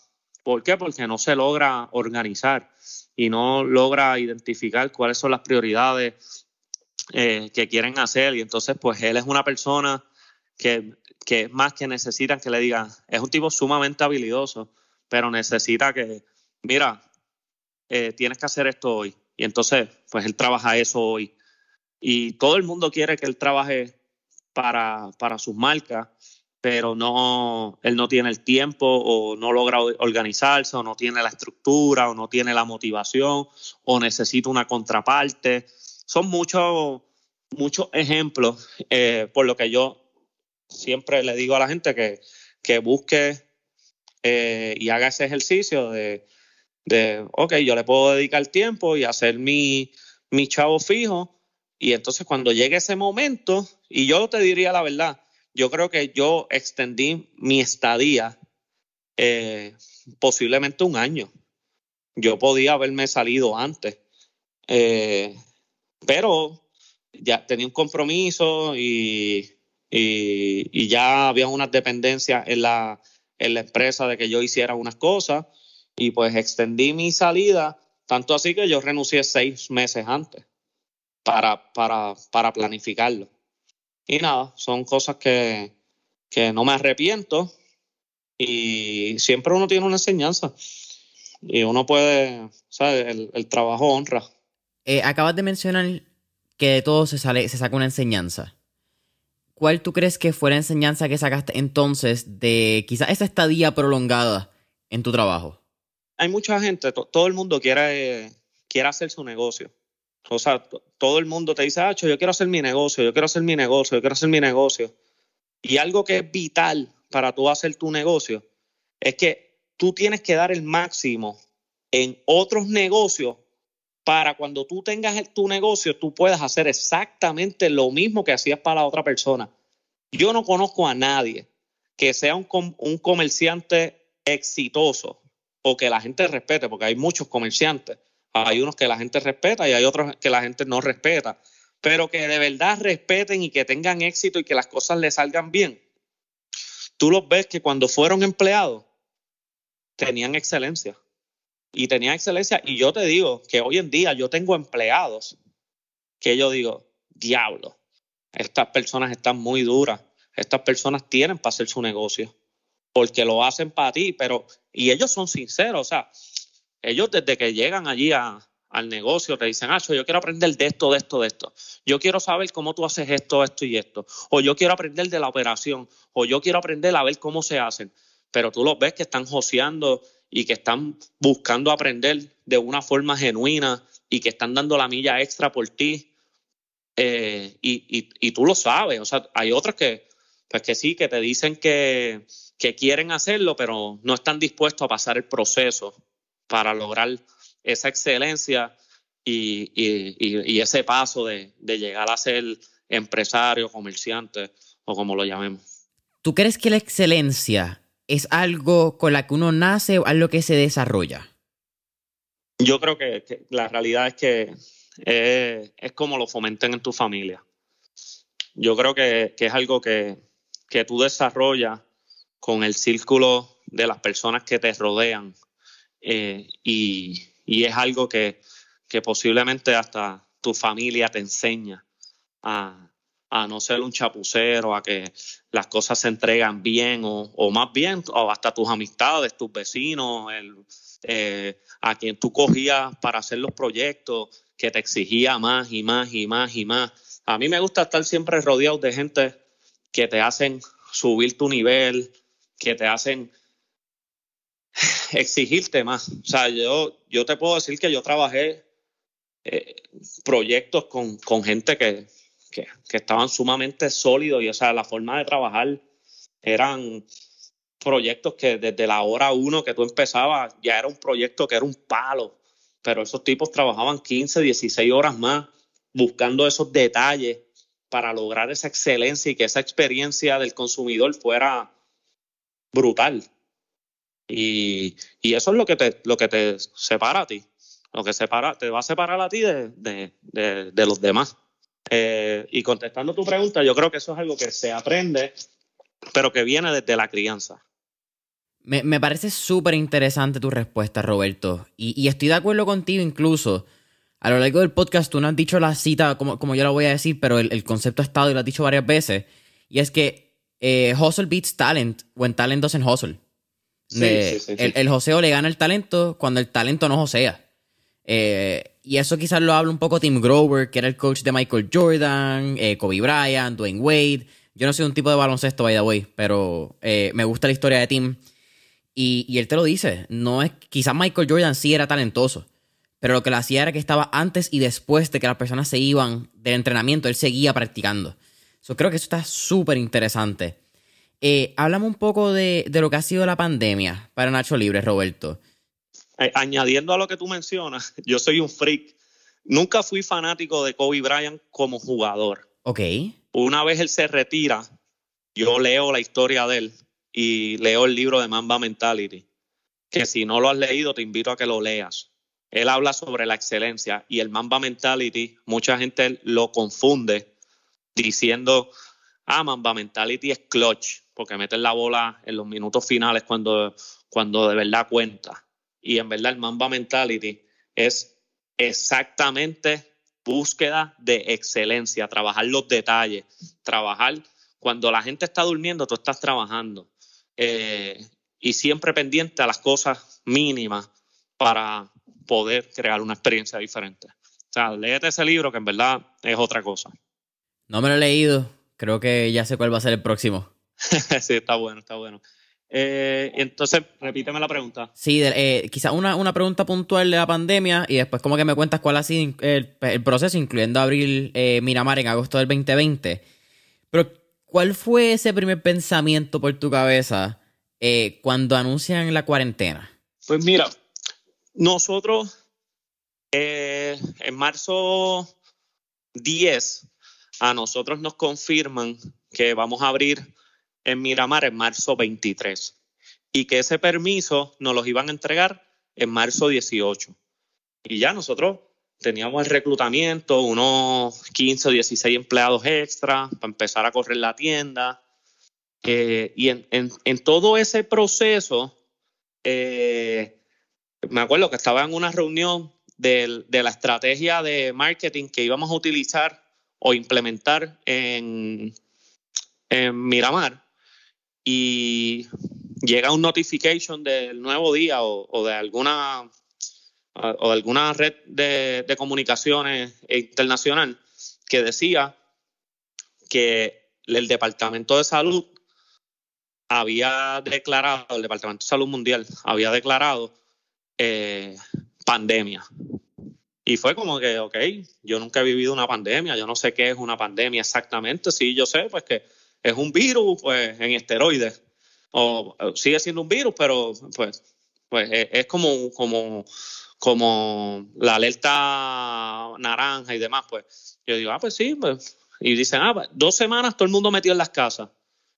¿Por qué? Porque no se logra organizar y no logra identificar cuáles son las prioridades eh, que quieren hacer y entonces pues él es una persona que, que más que necesitan que le digan, es un tipo sumamente habilidoso, pero necesita que, mira, eh, tienes que hacer esto hoy. Y entonces, pues él trabaja eso hoy. Y todo el mundo quiere que él trabaje para, para sus marcas, pero no, él no tiene el tiempo o no logra organizarse o no tiene la estructura o no tiene la motivación o necesita una contraparte. Son muchos, muchos ejemplos eh, por lo que yo siempre le digo a la gente que, que busque eh, y haga ese ejercicio de, de, ok, yo le puedo dedicar tiempo y hacer mi, mi chavo fijo. Y entonces cuando llegue ese momento, y yo te diría la verdad, yo creo que yo extendí mi estadía eh, posiblemente un año. Yo podía haberme salido antes, eh, pero ya tenía un compromiso y, y, ya había unas dependencias en la, en la empresa de que yo hiciera unas cosas y pues extendí mi salida, tanto así que yo renuncié seis meses antes para, para, para planificarlo. Y nada, son cosas que, que no me arrepiento y siempre uno tiene una enseñanza y uno puede, ¿sabes? El, el trabajo honra. Eh, acabas de mencionar que de todo se, sale, se saca una enseñanza. ¿Cuál tú crees que fue la enseñanza que sacaste entonces de quizás esa estadía prolongada en tu trabajo? hay mucha gente, todo el mundo quiere, quiere hacer su negocio. O sea, todo el mundo te dice, ah, yo quiero hacer mi negocio, yo quiero hacer mi negocio, yo quiero hacer mi negocio. Y algo que es vital para tú hacer tu negocio es que tú tienes que dar el máximo en otros negocios para cuando tú tengas tu negocio, tú puedas hacer exactamente lo mismo que hacías para la otra persona. Yo no conozco a nadie que sea un, comerciante exitoso o que la gente respete, porque hay muchos comerciantes. Hay unos que la gente respeta y hay otros que la gente no respeta. Pero que de verdad respeten y que tengan éxito y que las cosas les salgan bien. Tú los ves que cuando fueron empleados tenían excelencia. Y tenían excelencia. Y yo te digo que hoy en día yo tengo empleados que yo digo, diablo, estas personas están muy duras. Estas personas tienen para hacer su negocio porque lo hacen para ti, pero, y ellos son sinceros, o sea, ellos desde que llegan allí al negocio te dicen, ah, yo quiero aprender de esto, de esto, de esto. Yo quiero saber cómo tú haces esto, esto y esto. O yo quiero aprender de la operación, o yo quiero aprender a ver cómo se hacen. Pero tú los ves que están joseando y que están buscando aprender de una forma genuina y que están dando la milla extra por ti. Eh, y, y, tú lo sabes. O sea, hay otros que, pues que sí, que te dicen que, que quieren hacerlo, pero no están dispuestos a pasar el proceso para lograr esa excelencia y, ese paso de, llegar a ser empresario, comerciante o como lo llamemos. ¿Tú crees que la excelencia es algo con la que uno nace o algo que se desarrolla? Yo creo que, la realidad es que es, como lo fomenten en tu familia. Yo creo que, es algo que, que tú desarrollas con el círculo de las personas que te rodean. Eh, y, es algo que, posiblemente hasta tu familia te enseña a, no ser un chapucero, a que las cosas se entregan bien o, más bien, o hasta tus amistades, tus vecinos, eh, a quien tú cogías para hacer los proyectos, que te exigía más y más y más y más. A mí me gusta estar siempre rodeado de gente que te hacen subir tu nivel, que te hacen exigirte más. O sea, yo, yo te puedo decir que yo trabajé eh, proyectos con, gente que, estaban sumamente sólidos y, o sea, la forma de trabajar eran proyectos que desde la hora uno que tú empezabas ya era un proyecto que era un palo, pero esos tipos trabajaban 15, 16 horas más buscando esos detalles para lograr esa excelencia y que esa experiencia del consumidor fuera brutal. Y, eso es lo que te, lo que te separa a ti, lo que separa, te va a separar a ti de, los demás. Eh, y contestando tu pregunta, yo creo que eso es algo que se aprende, pero que viene desde la crianza. Me, parece súper interesante tu respuesta, Roberto. Y, y, estoy de acuerdo contigo incluso. A lo largo del podcast tú no has dicho la cita como, como yo la voy a decir, pero el, concepto ha estado y lo has dicho varias veces. Y es que eh, hustle beats talent when talent doesn't hustle. el, el, joseo le gana el talento cuando el talento no josea. Eh, y eso quizás lo habla un poco Tim Grover, que era el coach de Michael Jordan, eh, Kobe Bryant, Dwayne Wade. Yo no soy un tipo de baloncesto, by the way, pero eh, me gusta la historia de Tim. Y, él te lo dice. No es, quizás Michael Jordan sí era talentoso, pero lo que le hacía era que estaba antes y después de que las personas se iban del entrenamiento, él seguía practicando. Yo creo que eso está súper interesante. Eh, háblame un poco de, lo que ha sido la pandemia para Nacho Libre, Roberto. Eh, añadiendo a lo que tú mencionas, yo soy un freak. Nunca fui fanático de Kobe Bryant como jugador. Ok. Una vez él se retira, yo leo la historia de él y leo el libro de Mamba Mentality, que si no lo has leído te invito a que lo leas. Él habla sobre la excelencia y el Mamba Mentality, mucha gente lo confunde diciendo, ah, Mamba Mentality es clutch, porque meten la bola en los minutos finales cuando, cuando de verdad cuenta. Y en verdad el Mamba Mentality es exactamente búsqueda de excelencia, trabajar los detalles, trabajar cuando la gente está durmiendo, tú estás trabajando. Eh, y siempre pendiente a las cosas mínimas para poder crear una experiencia diferente. O sea, léete ese libro que en verdad es otra cosa. No me lo he leído. Creo que ya sé cuál va a ser el próximo. sí, está bueno, está bueno. Eh, entonces, repíteme la pregunta. Sí, eh, quizás una, una, pregunta puntual de la pandemia y después como que me cuentas cuál ha sido el, proceso, incluyendo abrir eh, Miramar en agosto del 2020. Pero, ¿cuál fue ese primer pensamiento por tu cabeza cuando anuncian la cuarentena? Pues mira, nosotros en marzo 10 a nosotros nos confirman que vamos a abrir en Miramar en marzo 23 y que ese permiso nos los iban a entregar en marzo 18. Y ya nosotros teníamos el reclutamiento, unos 15 o 16 empleados extra para empezar a correr la tienda. Eh, y en, todo ese proceso, eh, me acuerdo que estaba en una reunión de, de, la estrategia de marketing que íbamos a utilizar o implementar en, en Miramar y llega un notification del nuevo día o, de alguna o de alguna red de, comunicaciones internacional que decía que el Departamento de Salud había declarado, el Departamento de Salud Mundial había declarado eh, pandemia. Y fue como que, ok, yo nunca he vivido una pandemia, yo no sé qué es una pandemia exactamente, sí, yo sé, pues que es un virus pues, en esteroides. O, sigue siendo un virus, pero pues, pues es, como, como, como la alerta naranja y demás. Pues yo digo, ah, pues sí, pues. Y dicen, ah, pues, dos semanas todo el mundo metido en las casas.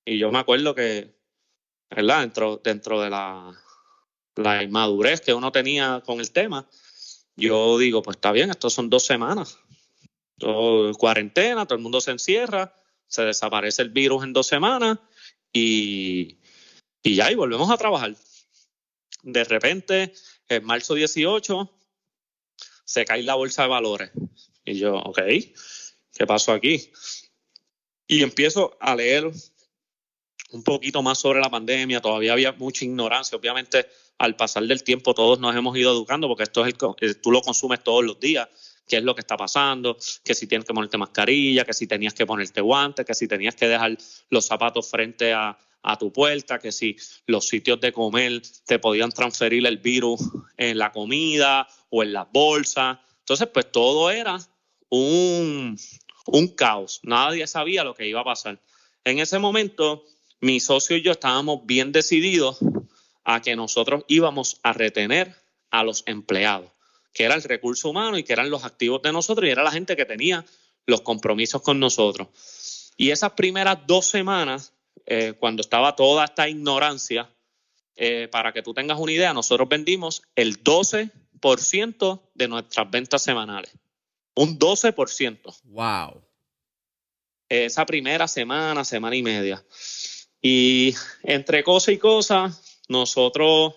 Y yo me acuerdo que, ¿verdad? Dentro, dentro de la, la inmadurez que uno tenía con el tema, yo digo, pues está bien, estos son dos semanas. Todo, cuarentena, todo el mundo se encierra se desaparece el virus en dos semanas y, y ya, y volvemos a trabajar. De repente, en marzo 18, se cae la bolsa de valores. Y yo, ok, ¿qué pasó aquí? Y empiezo a leer un poquito más sobre la pandemia, todavía había mucha ignorancia, obviamente al pasar del tiempo todos nos hemos ido educando porque esto es el, tú lo consumes todos los días qué es lo que está pasando, que si tienes que ponerte mascarilla, que si tenías que ponerte guantes, que si tenías que dejar los zapatos frente a, tu puerta, que si los sitios de comer te podían transferir el virus en la comida o en las bolsas. Entonces, pues todo era un, un caos. Nadie sabía lo que iba a pasar. En ese momento, mi socio y yo estábamos bien decididos a que nosotros íbamos a retener a los empleados que era el recurso humano y que eran los activos de nosotros y era la gente que tenía los compromisos con nosotros. Y esas primeras dos semanas, eh, cuando estaba toda esta ignorancia, eh, para que tú tengas una idea, nosotros vendimos el 12% de nuestras ventas semanales. Un 12%. ¡Wow! Esa primera semana, semana y media. Y entre cosa y cosa, nosotros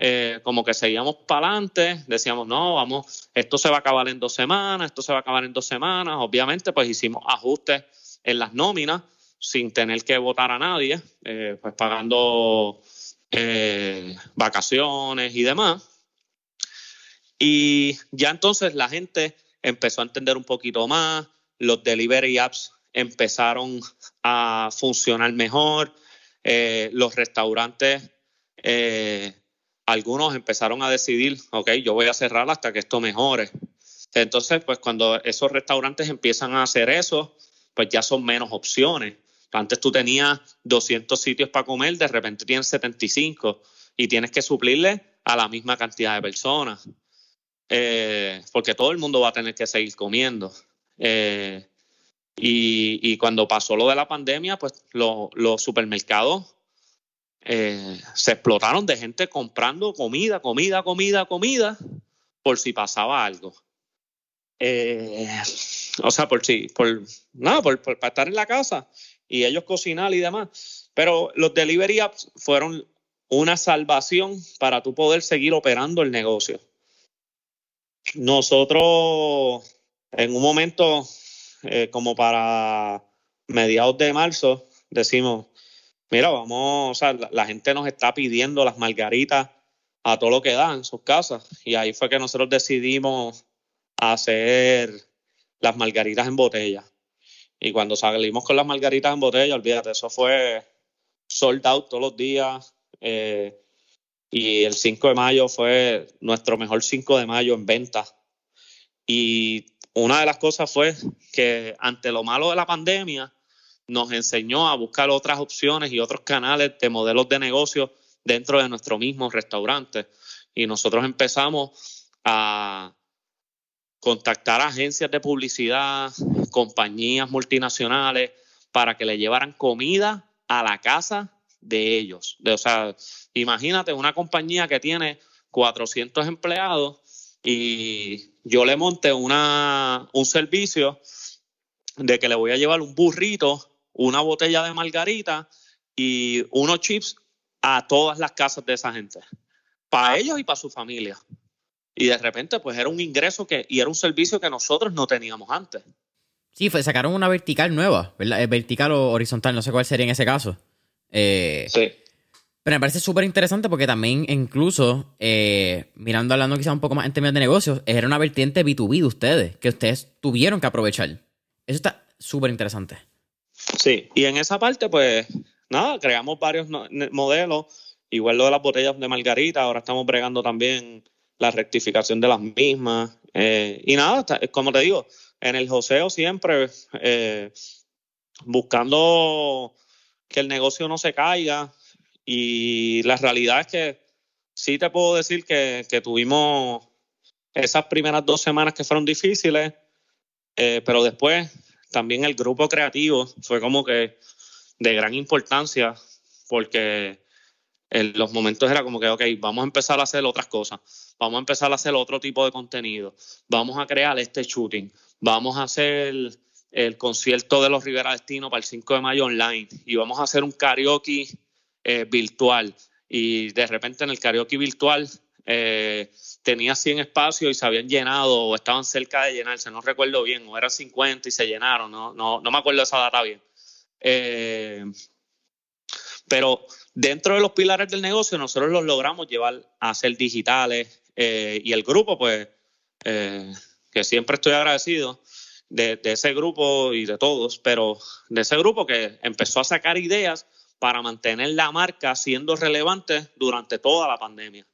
eh, como que seguíamos para adelante, decíamos, no, vamos, esto se va a acabar en dos semanas, esto se va a acabar en dos semanas. Obviamente, pues hicimos ajustes en las nóminas sin tener que votar a nadie, eh, pues pagando eh, vacaciones y demás. Y ya entonces la gente empezó a entender un poquito más, los delivery apps empezaron a funcionar mejor, los restaurantes algunos empezaron a decidir, ok, yo voy a cerrar hasta que esto mejore. Entonces, pues cuando esos restaurantes empiezan a hacer eso, pues ya son menos opciones. Antes tú tenías 200 sitios para comer, de repente tienes 75 y tienes que suplirle a la misma cantidad de personas. Eh, porque todo el mundo va a tener que seguir comiendo. Eh, y, cuando pasó lo de la pandemia, pues los supermercados eh, se explotaron de gente comprando comida, comida, comida, comida, por si pasaba algo. Eh, o sea, por si, por nada, por, para estar en la casa y ellos cocinar y demás. Pero los delivery apps fueron una salvación para tú poder seguir operando el negocio. Nosotros, en un momento, eh, como para mediados de marzo, decimos, mira, vamos, o sea, la, gente nos está pidiendo las margaritas a todo lo que dan en sus casas. Y ahí fue que nosotros decidimos hacer las margaritas en botella. Y cuando salimos con las margaritas en botella, olvídate, eso fue sold out todos los días. Eh, y el 5 de mayo fue nuestro mejor 5 de mayo en venta. Y una de las cosas fue que ante lo malo de la pandemia, nos enseñó a buscar otras opciones y otros canales de modelos de negocio dentro de nuestro mismo restaurante. Y nosotros empezamos a contactar agencias de publicidad, compañías multinacionales, para que le llevaran comida a la casa de ellos. o sea, imagínate una compañía que tiene 400 empleados y yo le monté una, un servicio de que le voy a llevar un burrito una botella de margarita y unos chips a todas las casas de esa gente, para ah. ellos y para su familia. Y de repente, pues era un ingreso que, y era un servicio que nosotros no teníamos antes. Sí, fue, sacaron una vertical nueva, ¿verdad? Eh, vertical o horizontal, no sé cuál sería en ese caso. Eh, sí. Pero me parece súper interesante porque también, incluso, eh, mirando, hablando quizás un poco más en términos de negocios, era una vertiente B2B de ustedes, que ustedes tuvieron que aprovechar. Eso está súper interesante. Sí, y en esa parte, pues nada, creamos varios modelos, igual lo de las botellas de margarita, ahora estamos bregando también la rectificación de las mismas. Eh, y nada, como te digo, en el joseo siempre eh, buscando que el negocio no se caiga. Y la realidad es que sí te puedo decir que, tuvimos esas primeras dos semanas que fueron difíciles, eh, pero después también el grupo creativo fue como que de gran importancia porque en los momentos era como que, ok, vamos a empezar a hacer otras cosas, vamos a empezar a hacer otro tipo de contenido, vamos a crear este shooting, vamos a hacer el concierto de los Rivera Destino para el 5 de mayo online y vamos a hacer un karaoke eh, virtual. Y de repente en el karaoke virtual eh, tenía 100 espacios y se habían llenado o estaban cerca de llenarse, no recuerdo bien, o eran 50 y se llenaron, no, no, no me acuerdo esa data bien. Eh, pero dentro de los pilares del negocio nosotros los logramos llevar a ser digitales eh, y el grupo, pues, eh, que siempre estoy agradecido de, de ese grupo y de todos, pero de ese grupo que empezó a sacar ideas para mantener la marca siendo relevante durante toda la pandemia.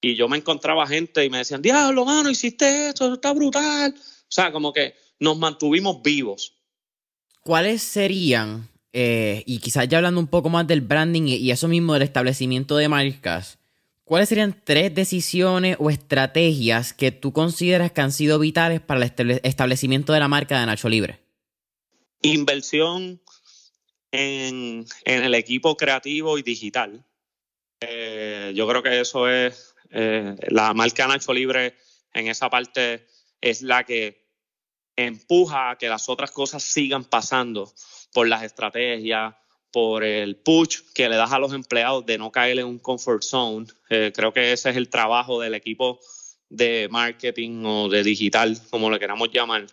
Y yo me encontraba gente y me decían, diablo, mano, hiciste esto, está brutal. O sea, como que nos mantuvimos vivos. ¿Cuáles serían, eh, y quizás ya hablando un poco más del branding y eso mismo del establecimiento de marcas, cuáles serían tres decisiones o estrategias que tú consideras que han sido vitales para el establecimiento de la marca de Nacho Libre? Inversión en, el equipo creativo y digital. Eh, yo creo que eso es eh, la marca Nacho Libre en esa parte es la que empuja a que las otras cosas sigan pasando por las estrategias, por el push que le das a los empleados de no caer en un comfort zone. Eh, creo que ese es el trabajo del equipo de marketing o de digital, como le queramos llamar.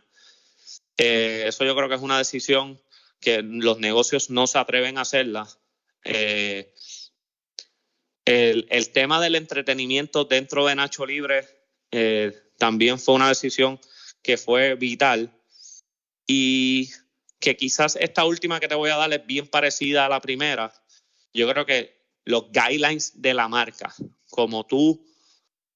Eh, eso yo creo que es una decisión que los negocios no se atreven a hacerla. El, el, tema del entretenimiento dentro de Nacho Libre también fue una decisión que fue vital y que quizás esta última que te voy a dar es bien parecida a la primera. Yo creo que los guidelines de la marca, como tú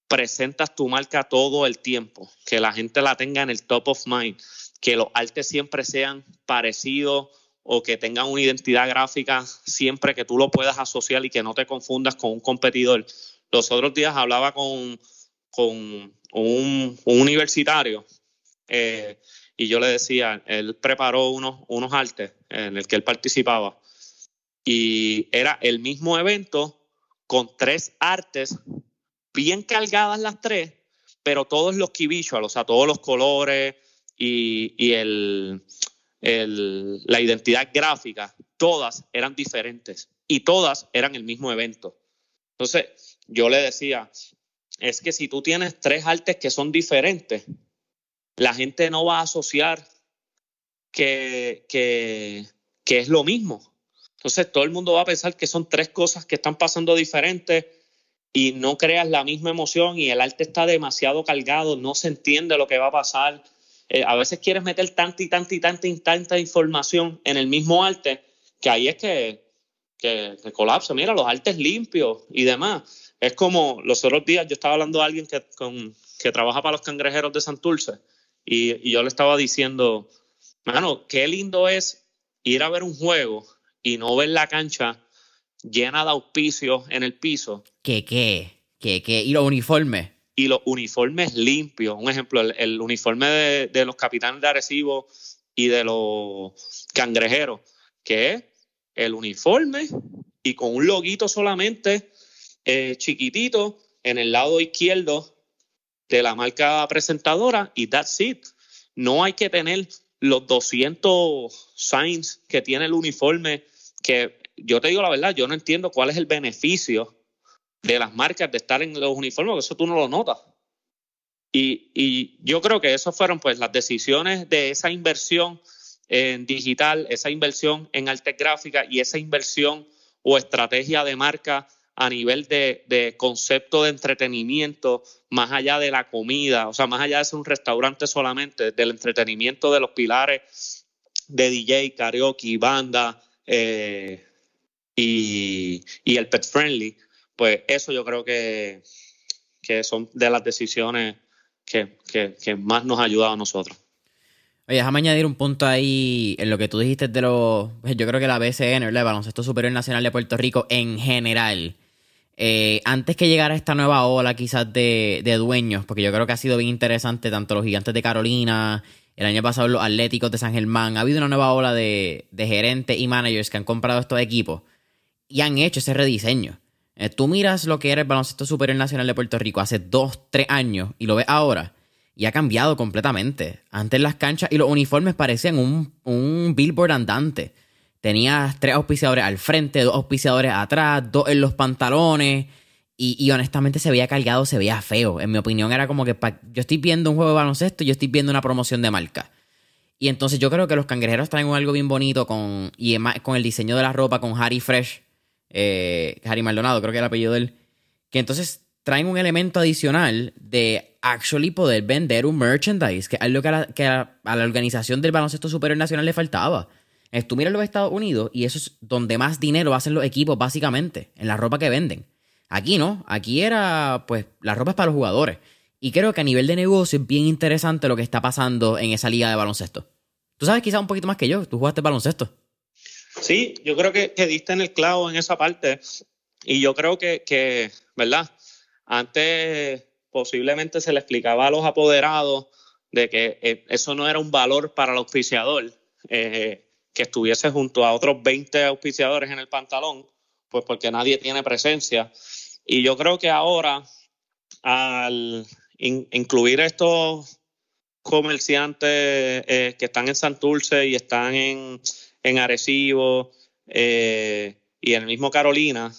presentas tu marca todo el tiempo, que la gente la tenga en el top of mind, que los artes siempre sean parecidos o que tengan una identidad gráfica siempre que tú lo puedas asociar y que no te confundas con un competidor. Los otros días hablaba con, con un, universitario eh, y yo le decía, él preparó unos, unos artes en el que él participaba y era el mismo evento con tres artes bien cargadas las tres, pero todos los key visuals, o sea, todos los colores y, y el, la identidad gráfica, todas eran diferentes y todas eran el mismo evento. Entonces, yo le decía, es que si tú tienes tres artes que son diferentes, la gente no va a asociar que, que, es lo mismo. Entonces todo el mundo va a pensar que son tres cosas que están pasando diferentes y no creas la misma emoción y el arte está demasiado cargado, no se entiende lo que va a pasar. Eh, a veces quieres meter tanta y tanta y tanta y tanta información en el mismo arte que ahí es que, que, colapsa. Mira, los artes limpios y demás. Es como los otros días yo estaba hablando a alguien que, con, que trabaja para los cangrejeros de Santurce y, yo le estaba diciendo, mano, qué lindo es ir a ver un juego y no ver la cancha llena de auspicios en el piso. ¿Qué, qué? ¿Qué, qué? ¿Y los uniformes? Y los uniformes limpios. Un ejemplo, el, uniforme de, los capitanes de Arecibo y de los cangrejeros, que es el uniforme y con un loguito solamente eh, chiquitito en el lado izquierdo de la marca presentadora y that's it. No hay que tener los 200 signs que tiene el uniforme, que yo te digo la verdad, yo no entiendo cuál es el beneficio de las marcas de estar en los uniformes, eso tú no lo notas. Y, y yo creo que esas fueron pues las decisiones de esa inversión en digital, esa inversión en arte gráfica y esa inversión o estrategia de marca a nivel de, concepto de entretenimiento, más allá de la comida, o sea, más allá de ser un restaurante solamente, del entretenimiento de los pilares de DJ, karaoke, banda eh, y, el pet friendly, pues eso yo creo que, que son de las decisiones que, que, más nos ha ayudado a nosotros. Oye, déjame añadir un punto ahí en lo que tú dijiste de los. Yo creo que la BCN, el Baloncesto Superior Nacional de Puerto Rico, en general, eh, antes que llegara esta nueva ola quizás de, dueños, porque yo creo que ha sido bien interesante tanto los gigantes de Carolina, el año pasado los Atléticos de San Germán, ha habido una nueva ola de, gerentes y managers que han comprado estos equipos y han hecho ese rediseño. Eh, tú miras lo que era el baloncesto superior nacional de Puerto Rico hace dos, tres años y lo ves ahora y ha cambiado completamente. Antes las canchas y los uniformes parecían un, billboard andante. Tenías tres auspiciadores al frente, dos auspiciadores atrás, dos en los pantalones. Y, honestamente se veía cargado, se veía feo. En mi opinión era como que yo estoy viendo un juego de baloncesto y yo estoy viendo una promoción de marca. Y entonces yo creo que los cangrejeros traen algo bien bonito con, y con el diseño de la ropa, con Harry Fresh, eh, Harry Maldonado, creo que era el apellido de él. Que entonces traen un elemento adicional de actually poder vender un merchandise, que es algo que a la organización del baloncesto superior nacional le faltaba. Tú miras los Estados Unidos y eso es donde más dinero hacen los equipos, básicamente, en la ropa que venden. Aquí no, aquí era, pues, la ropa es para los jugadores. Y creo que a nivel de negocio es bien interesante lo que está pasando en esa liga de baloncesto. Tú sabes quizás un poquito más que yo, tú jugaste baloncesto. Sí, yo creo que, diste en el clavo en esa parte. Y yo creo que, que, ¿verdad? Antes posiblemente se le explicaba a los apoderados de que eh, eso no era un valor para el auspiciador. Eh, que estuviese junto a otros 20 auspiciadores en el pantalón, pues porque nadie tiene presencia. Y yo creo que ahora, al incluir estos comerciantes eh, que están en Santurce y están en, en Arecibo, eh, y en el mismo Carolina,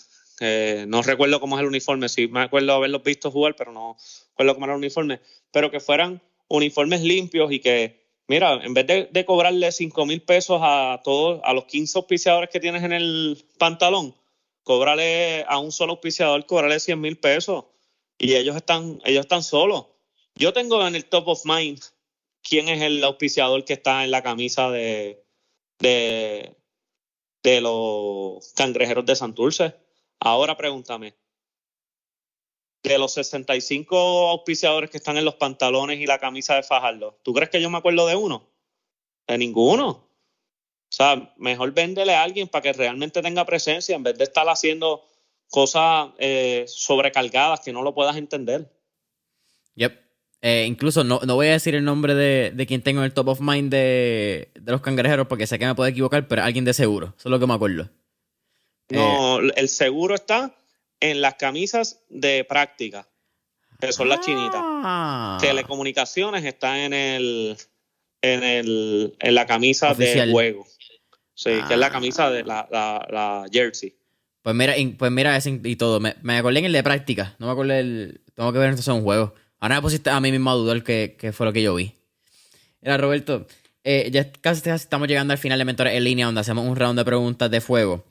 no recuerdo cómo es el uniforme, sí me acuerdo haberlos visto jugar, pero no recuerdo cómo era el uniforme, pero que fueran uniformes limpios y que, mira, en vez de, cobrarle 5 mil pesos a todos, a los 15 auspiciadores que tienes en el pantalón, cóbrale a un solo auspiciador, cóbrale 100 mil pesos y ellos están, ellos están solos. Yo tengo en el top of mind quién es el auspiciador que está en la camisa de, de, de los cangrejeros de Santurce. Ahora pregúntame, de los 65 auspiciadores que están en los pantalones y la camisa de Fajardo, ¿tú crees que yo me acuerdo de uno? De ninguno. O sea, mejor véndele a alguien para que realmente tenga presencia en vez de estar haciendo cosas eh, sobrecargadas que no lo puedas entender. Yep. Eh, incluso no, voy a decir el nombre de, quien tengo en el top of mind de, los cangrejeros porque sé que me puedo equivocar, pero alguien de seguro. Eso es lo que me acuerdo. No, eh, el seguro está en las camisas de práctica, que son las chinitas. Ah. Telecomunicaciones está en el en el en la camisa de juego. Sí, que es la camisa de la, la, jersey. Pues mira, pues mira ese y todo. Me, me, acordé en el de práctica. No me acordé el. Tengo que ver entonces un juego. Ahora me pusiste a mí mismo a dudar que, que fue lo que yo vi. Era Roberto. Eh, ya casi estamos llegando al final de Mentores en línea, donde hacemos un round de preguntas de fuego.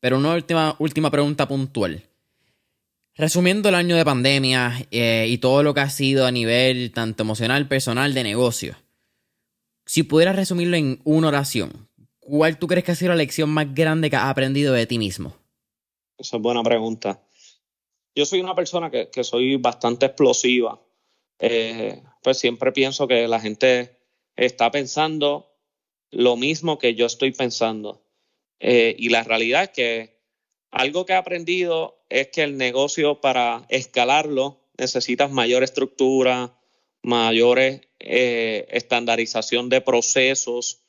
Pero una última, última pregunta puntual. Resumiendo el año de pandemia eh, y todo lo que ha sido a nivel tanto emocional, personal, de negocio, si pudieras resumirlo en una oración, ¿cuál tú crees que ha sido la lección más grande que has aprendido de ti mismo? Esa es buena pregunta. Yo soy una persona que, soy bastante explosiva. Eh, pues siempre pienso que la gente está pensando lo mismo que yo estoy pensando. Eh, y la realidad es que algo que he aprendido es que el negocio para escalarlo necesitas mayor estructura, mayores eh, estandarización de procesos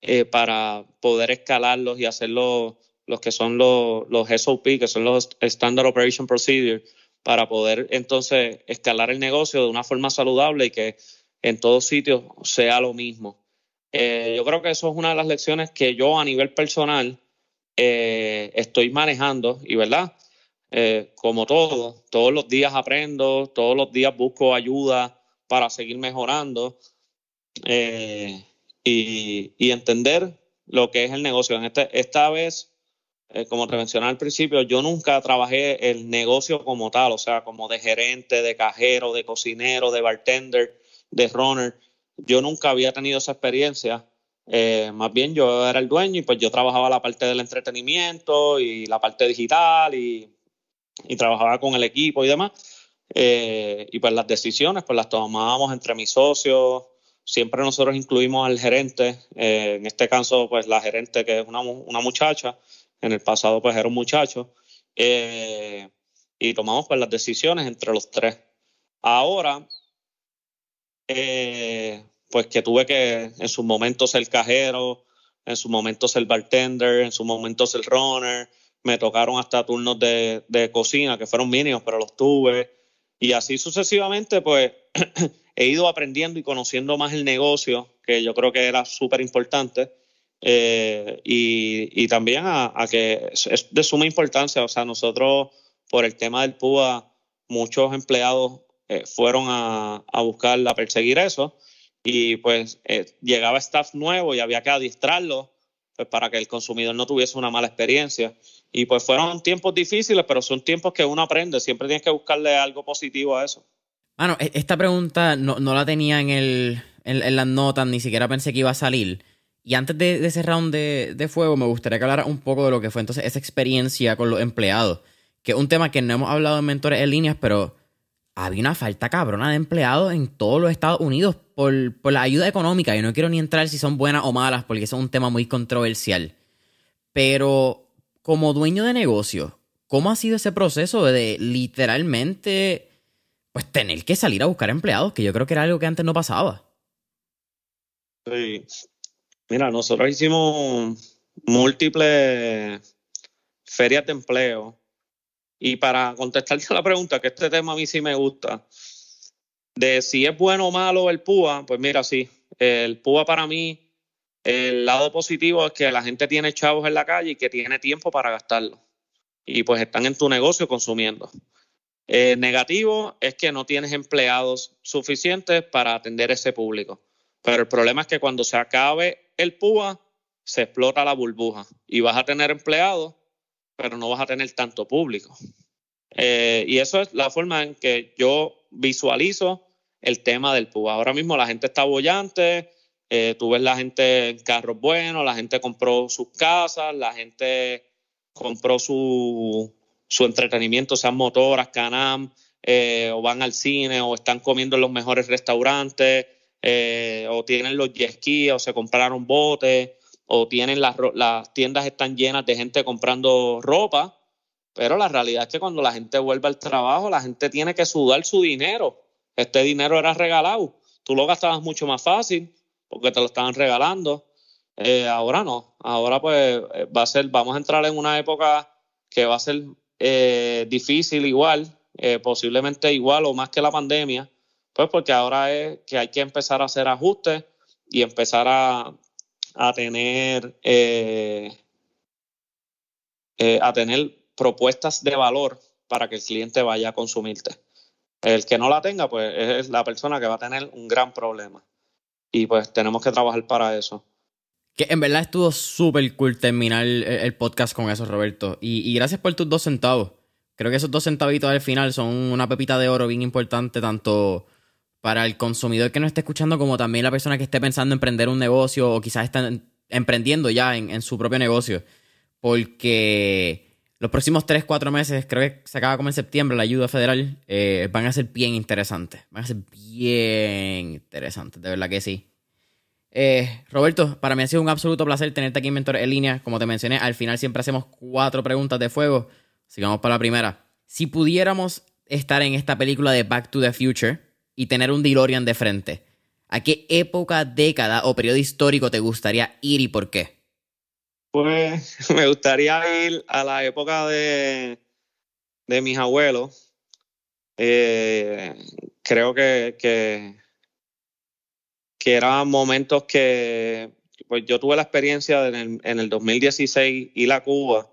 eh, para poder escalarlos y hacerlo los que son los, los SOP, que son los Standard Operation Procedure, para poder entonces escalar el negocio de una forma saludable y que en todos sitios sea lo mismo. Eh, yo creo que eso es una de las lecciones que yo a nivel personal eh, estoy manejando y, ¿verdad? Eh, como todo, todos los días aprendo, todos los días busco ayuda para seguir mejorando y, entender lo que es el negocio. En este, esta vez, como te mencioné al principio, yo nunca trabajé el negocio como tal, o sea, como de gerente, de cajero, de cocinero, de bartender, de runner. Yo nunca había tenido esa experiencia eh, más bien yo era el dueño y pues yo trabajaba la parte del entretenimiento y la parte digital y, trabajaba con el equipo y demás. Eh, y pues las decisiones pues las tomábamos entre mis socios. Siempre nosotros incluimos al gerente, eh, en este caso pues la gerente que es una, una muchacha, en el pasado pues era un muchacho, y tomamos pues las decisiones entre los tres. Ahora, eh, pues que tuve que en sus momentos ser cajero, en sus momentos ser bartender, en sus momentos ser runner, me tocaron hasta turnos de, cocina que fueron mínimos, pero los tuve. Y así sucesivamente, pues he ido aprendiendo y conociendo más el negocio, que yo creo que era súper importante. Eh, y, también a, que es de suma importancia, o sea, nosotros por el tema del PUA, muchos empleados eh, fueron a, a buscar, a perseguir eso y pues eh, llegaba staff nuevo y había que adiestrarlo pues, para que el consumidor no tuviese una mala experiencia. Y pues fueron tiempos difíciles, pero son tiempos que uno aprende, siempre tienes que buscarle algo positivo a eso. Bueno, e, esta pregunta no, la tenía en, el, en, las notas, ni siquiera pensé que iba a salir. Y antes de, ese round de, de, fuego, me gustaría que hablara un poco de lo que fue entonces esa experiencia con los empleados, que es un tema que no hemos hablado en Mentores en Líneas, pero había una falta cabrona de empleados en todos los Estados Unidos por, la ayuda económica. Yo no quiero ni entrar si son buenas o malas, porque eso es un tema muy controversial. Pero como dueño de negocio, ¿cómo ha sido ese proceso de literalmente pues tener que salir a buscar empleados? Que yo creo que era algo que antes no pasaba. Sí. Mira, nosotros hicimos múltiples ferias de empleo y para contestarte a la pregunta, que este tema a mí sí me gusta, de si es bueno o malo el PUA, pues mira, sí, el PUA para mí El lado positivo es que la gente tiene chavos en la calle y que tiene tiempo para gastarlo. Y pues están en tu negocio consumiendo. El negativo es que no tienes empleados suficientes para atender ese público. Pero el problema es que cuando se acabe el PUA, se explota la burbuja y vas a tener empleados, pero no vas a tener tanto público. Eh, y eso es la forma en que yo visualizo el tema del PUA. Ahora mismo la gente está bollante, eh, tú ves la gente en carros buenos, la gente compró sus casas, la gente compró su, su entretenimiento, sean motoras, canam, eh, o van al cine, o están comiendo en los mejores restaurantes, eh, o tienen los jet o se compraron botes, o tienen las, las tiendas están llenas de gente comprando ropa, pero la realidad es que cuando la gente vuelve al trabajo, la gente tiene que sudar su dinero. Este dinero era regalado. Tú lo gastabas mucho más fácil porque te lo estaban regalando. Eh, ahora no. Ahora pues va a ser, vamos a entrar en una época que va a ser eh, difícil igual, eh, posiblemente igual o más que la pandemia, pues porque ahora es que hay que empezar a hacer ajustes y empezar a, a tener eh, a tener propuestas de valor para que el cliente vaya a consumirte. El que no la tenga, pues es la persona que va a tener un gran problema. Y pues tenemos que trabajar para eso. Que en verdad estuvo súper cool terminar el, podcast con eso, Roberto. Y, gracias por tus dos centavos. Creo que esos dos centavitos al final son una pepita de oro bien importante, tanto para el consumidor que nos esté escuchando, como también la persona que esté pensando en emprender un negocio o quizás está emprendiendo ya en, su propio negocio. Porque los próximos 3, 4 meses, creo que se acaba como en septiembre, la ayuda federal, eh, van a ser bien interesantes. Van a ser bien interesantes, de verdad que sí. Eh, Roberto, para mí ha sido un absoluto placer tenerte aquí en Mentor en línea. Como te mencioné, al final siempre hacemos cuatro preguntas de fuego. Sigamos para la primera. Si pudiéramos estar en esta película de Back to the Future y tener un DeLorean de frente, ¿a qué época, década o periodo histórico te gustaría ir y por qué? Pues me gustaría ir a la época de, de mis abuelos. Eh, creo que, que eran momentos que pues yo tuve la experiencia en el, en el 2016 ir a Cuba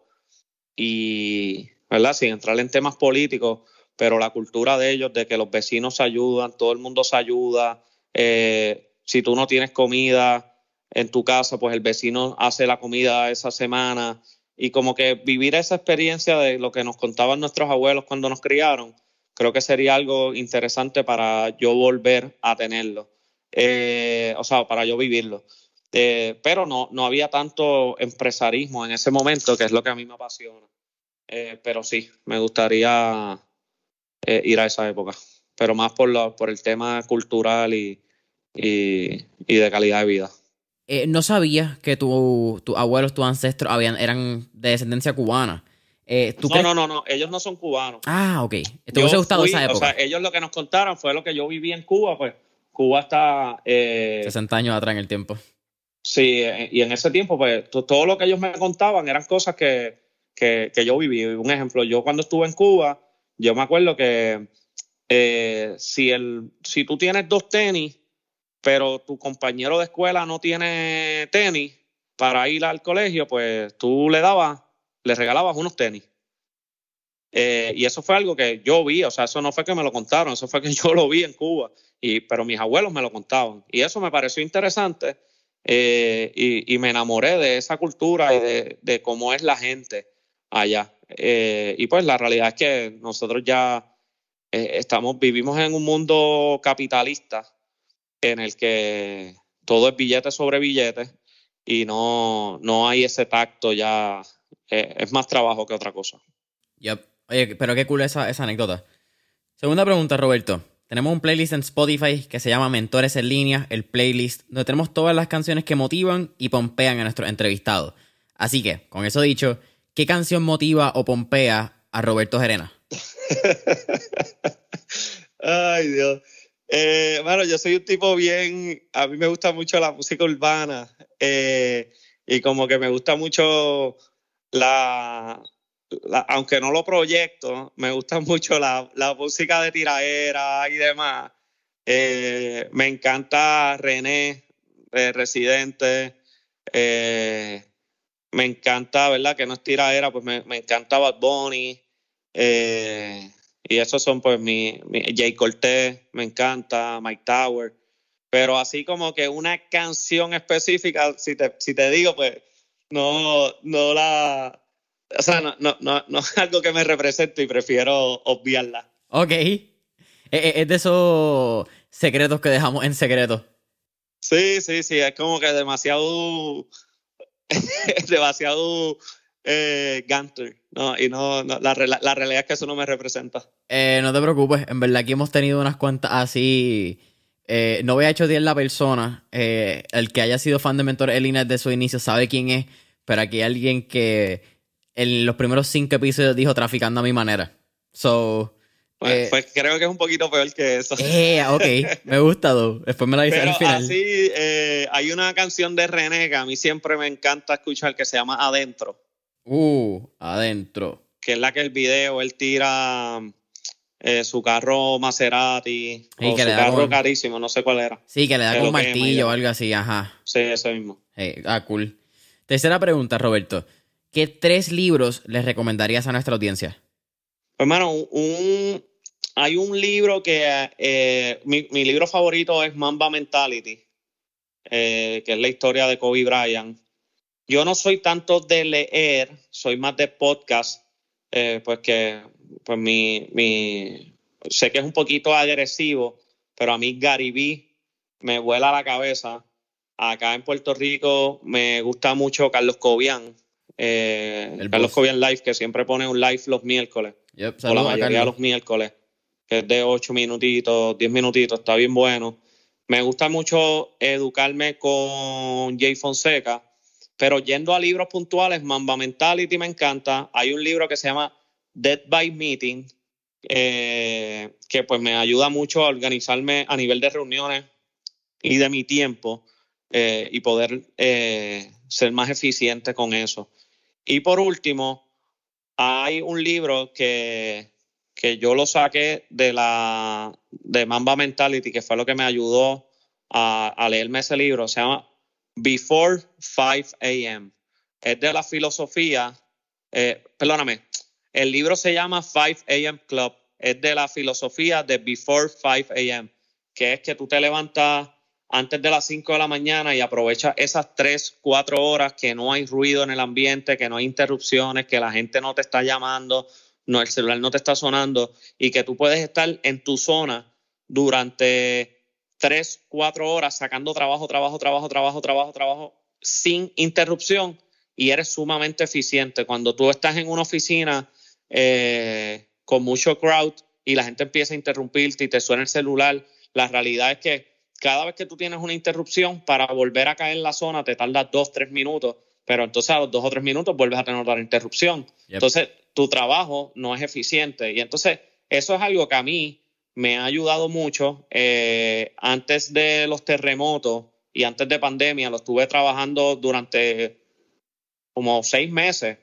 y, ¿verdad? Sin entrar en temas políticos, pero la cultura de ellos, de que los vecinos se ayudan, todo el mundo se ayuda, eh, si tú no tienes comida en tu casa, pues el vecino hace la comida esa semana y como que vivir esa experiencia de lo que nos contaban nuestros abuelos cuando nos criaron, creo que sería algo interesante para yo volver a tenerlo eh, o sea, para yo vivirlo. Eh, pero no, no había tanto empresarismo en ese momento, que es lo que a mí me apasiona. Pero sí, me gustaría eh, ir a esa época, pero más por, lo, por el tema cultural y, y, y de calidad de vida. no sabía que tus tu abuelos, tus ancestros habían, eran de descendencia cubana. no, no, no, no, ellos no son cubanos. Ah, ok. ¿Te hubiese gustado esa época? O sea, ellos lo que nos contaron fue lo que yo viví en Cuba, pues Cuba está... Eh, 60 años atrás en el tiempo. Sí, eh, y en ese tiempo, pues todo lo que ellos me contaban eran cosas que, que, yo viví. Un ejemplo, yo cuando estuve en Cuba, yo me acuerdo que eh, si, el, si tú tienes dos tenis, pero tu compañero de escuela no tiene tenis para ir al colegio, pues tú le dabas, le regalabas unos tenis. Eh, y eso fue algo que yo vi, o sea, eso no fue que me lo contaron, eso fue que yo lo vi en Cuba, y, pero mis abuelos me lo contaban. Y eso me pareció interesante eh, y, me enamoré de esa cultura y de, cómo es la gente allá. Eh, y pues la realidad es que nosotros ya estamos, vivimos en un mundo capitalista en el que todo es billete sobre billete y no, no hay ese tacto ya, es más trabajo que otra cosa. Oye, pero qué cool esa, esa anécdota. Segunda pregunta, Roberto. Tenemos un playlist en Spotify que se llama Mentores en línea, el playlist, donde tenemos todas las canciones que motivan y pompean a nuestros entrevistados. Así que, con eso dicho, ¿qué canción motiva o pompea a Roberto Gerena? Ay, Dios. Eh, bueno, yo soy un tipo bien, a mí me gusta mucho la música urbana eh, y como que me gusta mucho la, aunque no lo proyecto, me gusta mucho la, música de tiraera y demás. Eh, me encanta René, Residente. Eh, me encanta, ¿verdad? Que no es tiradera, pues me, me encanta Bad Bunny. Eh, y esos son pues mi, mi Jay Cortez, me encanta, Mike Tower. Pero así como que una canción específica, si te, si te digo, pues no, no la, o sea, no, no, no, no es algo que me represente y prefiero obviarla. Ok. Es de esos secretos que dejamos en secreto. Sí, sí, sí, es como que demasiado, demasiado eh, ¿no? Y no, la, la, realidad es que eso no me representa. Eh, no te preocupes, en verdad aquí hemos tenido unas cuantas así. Eh, no voy a hecho la persona. Eh, el que haya sido fan de Mentor Elina desde su inicio sabe quién es, pero aquí hay alguien que en los primeros cinco episodios dijo traficando a mi manera. So. Eh, pues creo que es un poquito peor que eso. Eh, ok, me gusta, Después me la dice al final. Así, eh, hay una canción de René que a mí siempre me encanta escuchar que se llama Adentro. Uh, Adentro. Que es la que el video él tira eh, su carro Maserati o su carro carísimo, no sé cuál era. Sí, que le da con un martillo o algo así, ajá. Sí, eso mismo. ah, cool. Tercera pregunta, Roberto. ¿qué tres libros les recomendarías a nuestra audiencia? Hermano, un, hay un libro que eh, mi, libro favorito es Mamba Mentality, eh, que es la historia de Kobe Bryant. Yo no soy tanto de leer, soy más de podcast, eh, pues que pues mi, mi, sé que es un poquito agresivo, pero a mí Gary Vee me vuela la cabeza. Acá en Puerto Rico me gusta mucho Carlos Cobian, eh, Carlos Cobian Live, que siempre pone un live los miércoles. O la mayoría de los miércoles, que es de 8 minutitos, 10 minutitos, está bien bueno. Me gusta mucho educarme con Jay Fonseca, pero yendo a libros puntuales, Mamba Mentality me encanta. Hay un libro que se llama Dead by Meeting, eh, que pues me ayuda mucho a organizarme a nivel de reuniones y de mi tiempo eh, y poder eh, ser más eficiente con eso. Y por último, hay un libro que, que yo lo saqué de la de Mamba Mentality, que fue lo que me ayudó a, leerme ese libro. Se llama Before 5 a.m. Es de la filosofía, eh, perdóname, el libro se llama 5 a.m. Club. Es de la filosofía de Before 5 a.m., que es que tú te levantas antes de las 5 de la mañana y aprovecha esas 3, 4 horas que no hay ruido en el ambiente, que no hay interrupciones, que la gente no te está llamando, no, el celular no te está sonando y que tú puedes estar en tu zona durante 3, 4 horas sacando trabajo, trabajo, trabajo, trabajo, trabajo, trabajo sin interrupción y eres sumamente eficiente. Cuando tú estás en una oficina eh, con mucho crowd y la gente empieza a interrumpirte y te suena el celular, la realidad es que cada vez que tú tienes una interrupción para volver a caer en la zona te tarda dos, tres minutos, pero entonces a los dos o tres minutos vuelves a tener otra interrupción. Entonces tu trabajo no es eficiente y entonces eso es algo que a mí me ha ayudado mucho. Eh, antes de los terremotos y antes de pandemia, lo estuve trabajando durante como seis meses,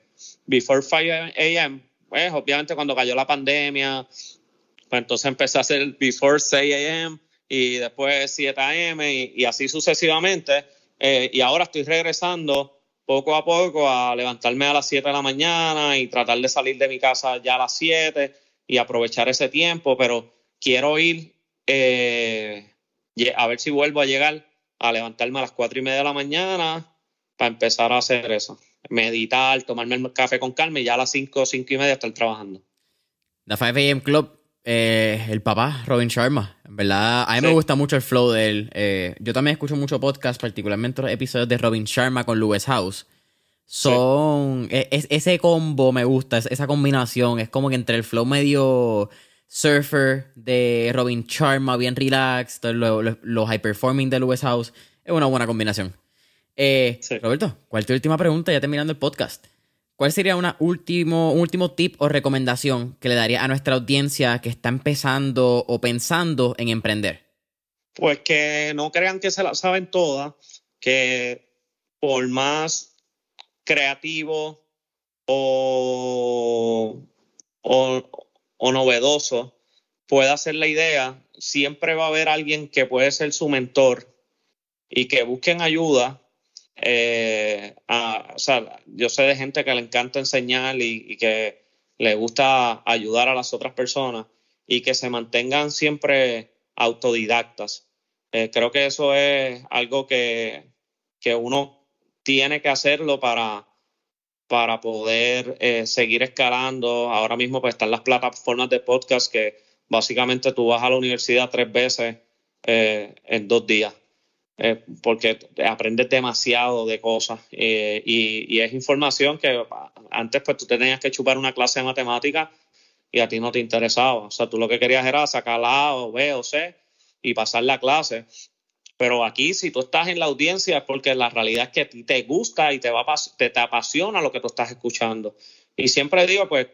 before 5 a.m. Pues obviamente cuando cayó la pandemia, pues entonces empecé a hacer before 6 a.m y después 7 a.m. Y, así sucesivamente. Eh, y ahora estoy regresando poco a poco a levantarme a las 7 de la mañana y tratar de salir de mi casa ya a las 7 y aprovechar ese tiempo, pero quiero ir eh, a ver si vuelvo a llegar a levantarme a las 4 y media de la mañana para empezar a hacer eso. Meditar, tomarme el café con calma y ya a las 5, 5 y media estar trabajando. The 5 AM Club eh, el papá, Robin Sharma. En verdad, a mí me gusta mucho el flow de él. Eh, yo también escucho mucho podcast, particularmente los episodios de Robin Sharma con Lewis House. Son. E, ese combo me gusta, esa combinación. Es como que entre el flow medio surfer de Robin Sharma, bien relaxed, los high performing de Lewis House. Es una buena combinación. Eh, Roberto, ¿cuál es tu última pregunta? Ya terminando el podcast. ¿Cuál sería una último, un último tip o recomendación que le daría a nuestra audiencia que está empezando o pensando en emprender? Pues que no crean que se la saben todas, que por más creativo o, o novedoso pueda ser la idea, siempre va a haber alguien que puede ser su mentor y que busquen ayuda Eh, o sea, yo sé de gente que le encanta enseñar y, que le gusta ayudar a las otras personas y que se mantengan siempre autodidactas. Eh, creo que eso es algo que, que uno tiene que hacerlo para, para poder eh, seguir escalando. Ahora mismo pues están las plataformas de podcast que básicamente tú vas a la universidad tres veces en dos días. Eh, porque aprendes demasiado de cosas eh, y, es información que antes pues tú tenías que chupar una clase de matemáticas y a ti no te interesaba. O sea, tú lo que querías era sacar A o B o C y pasar la clase. Pero aquí, si tú estás en la audiencia, es porque la realidad es que a ti te gusta y te, va, te, te apasiona lo que tú estás escuchando. Y siempre digo, pues,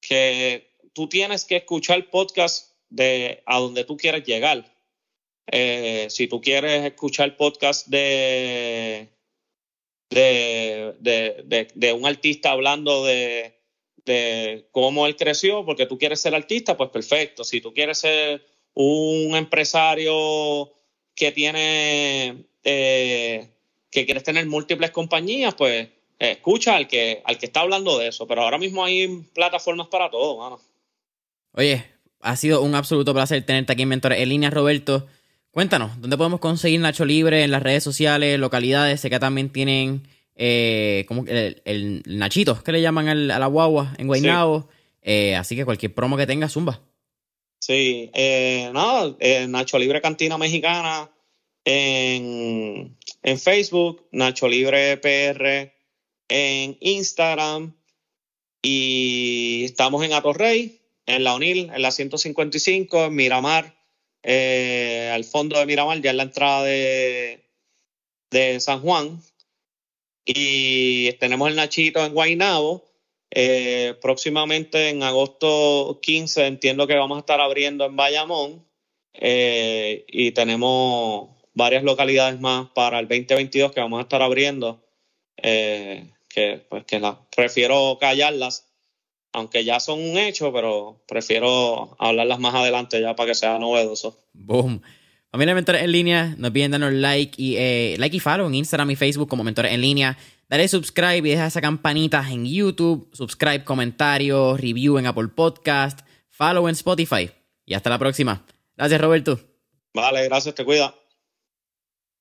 que tú tienes que escuchar podcast de a donde tú quieres llegar eh, si tú quieres escuchar podcast de, de, de, un artista hablando de, de cómo él creció, porque tú quieres ser artista, pues perfecto. Si tú quieres ser un empresario que tiene, eh, que quieres tener múltiples compañías, pues escucha al que, al que está hablando de eso. Pero ahora mismo hay plataformas para todo, mano. Oye, ha sido un absoluto placer tenerte aquí en Mentor en línea, Roberto. Cuéntanos, ¿dónde podemos conseguir Nacho Libre en las redes sociales, localidades? Sé que también tienen eh, como el, el, Nachito, que le llaman a la guagua en Guaynabo. Eh, así que cualquier promo que tenga, zumba. Sí, eh, no, eh, Nacho Libre Cantina Mexicana en, en Facebook, Nacho Libre PR en Instagram y estamos en Atorrey, en la UNIL, en la 155, en Miramar eh, al fondo de Miramar, ya en la entrada de, de San Juan. Y tenemos el Nachito en Guaynabo. Eh, próximamente en agosto 15 entiendo que vamos a estar abriendo en Bayamón. Eh, y tenemos varias localidades más para el 2022 que vamos a estar abriendo. que pues que las prefiero callarlas aunque ya son un hecho, pero prefiero hablarlas más adelante ya para que sea novedoso. Boom. Familia Mentores en línea, no olviden darnos like y, eh, like y follow en Instagram y Facebook como Mentores en línea. Dale subscribe y deja esa campanita en YouTube. Subscribe, comentarios, review en Apple Podcast, follow en Spotify. Y hasta la próxima. Gracias, Roberto. Vale, gracias, te cuida.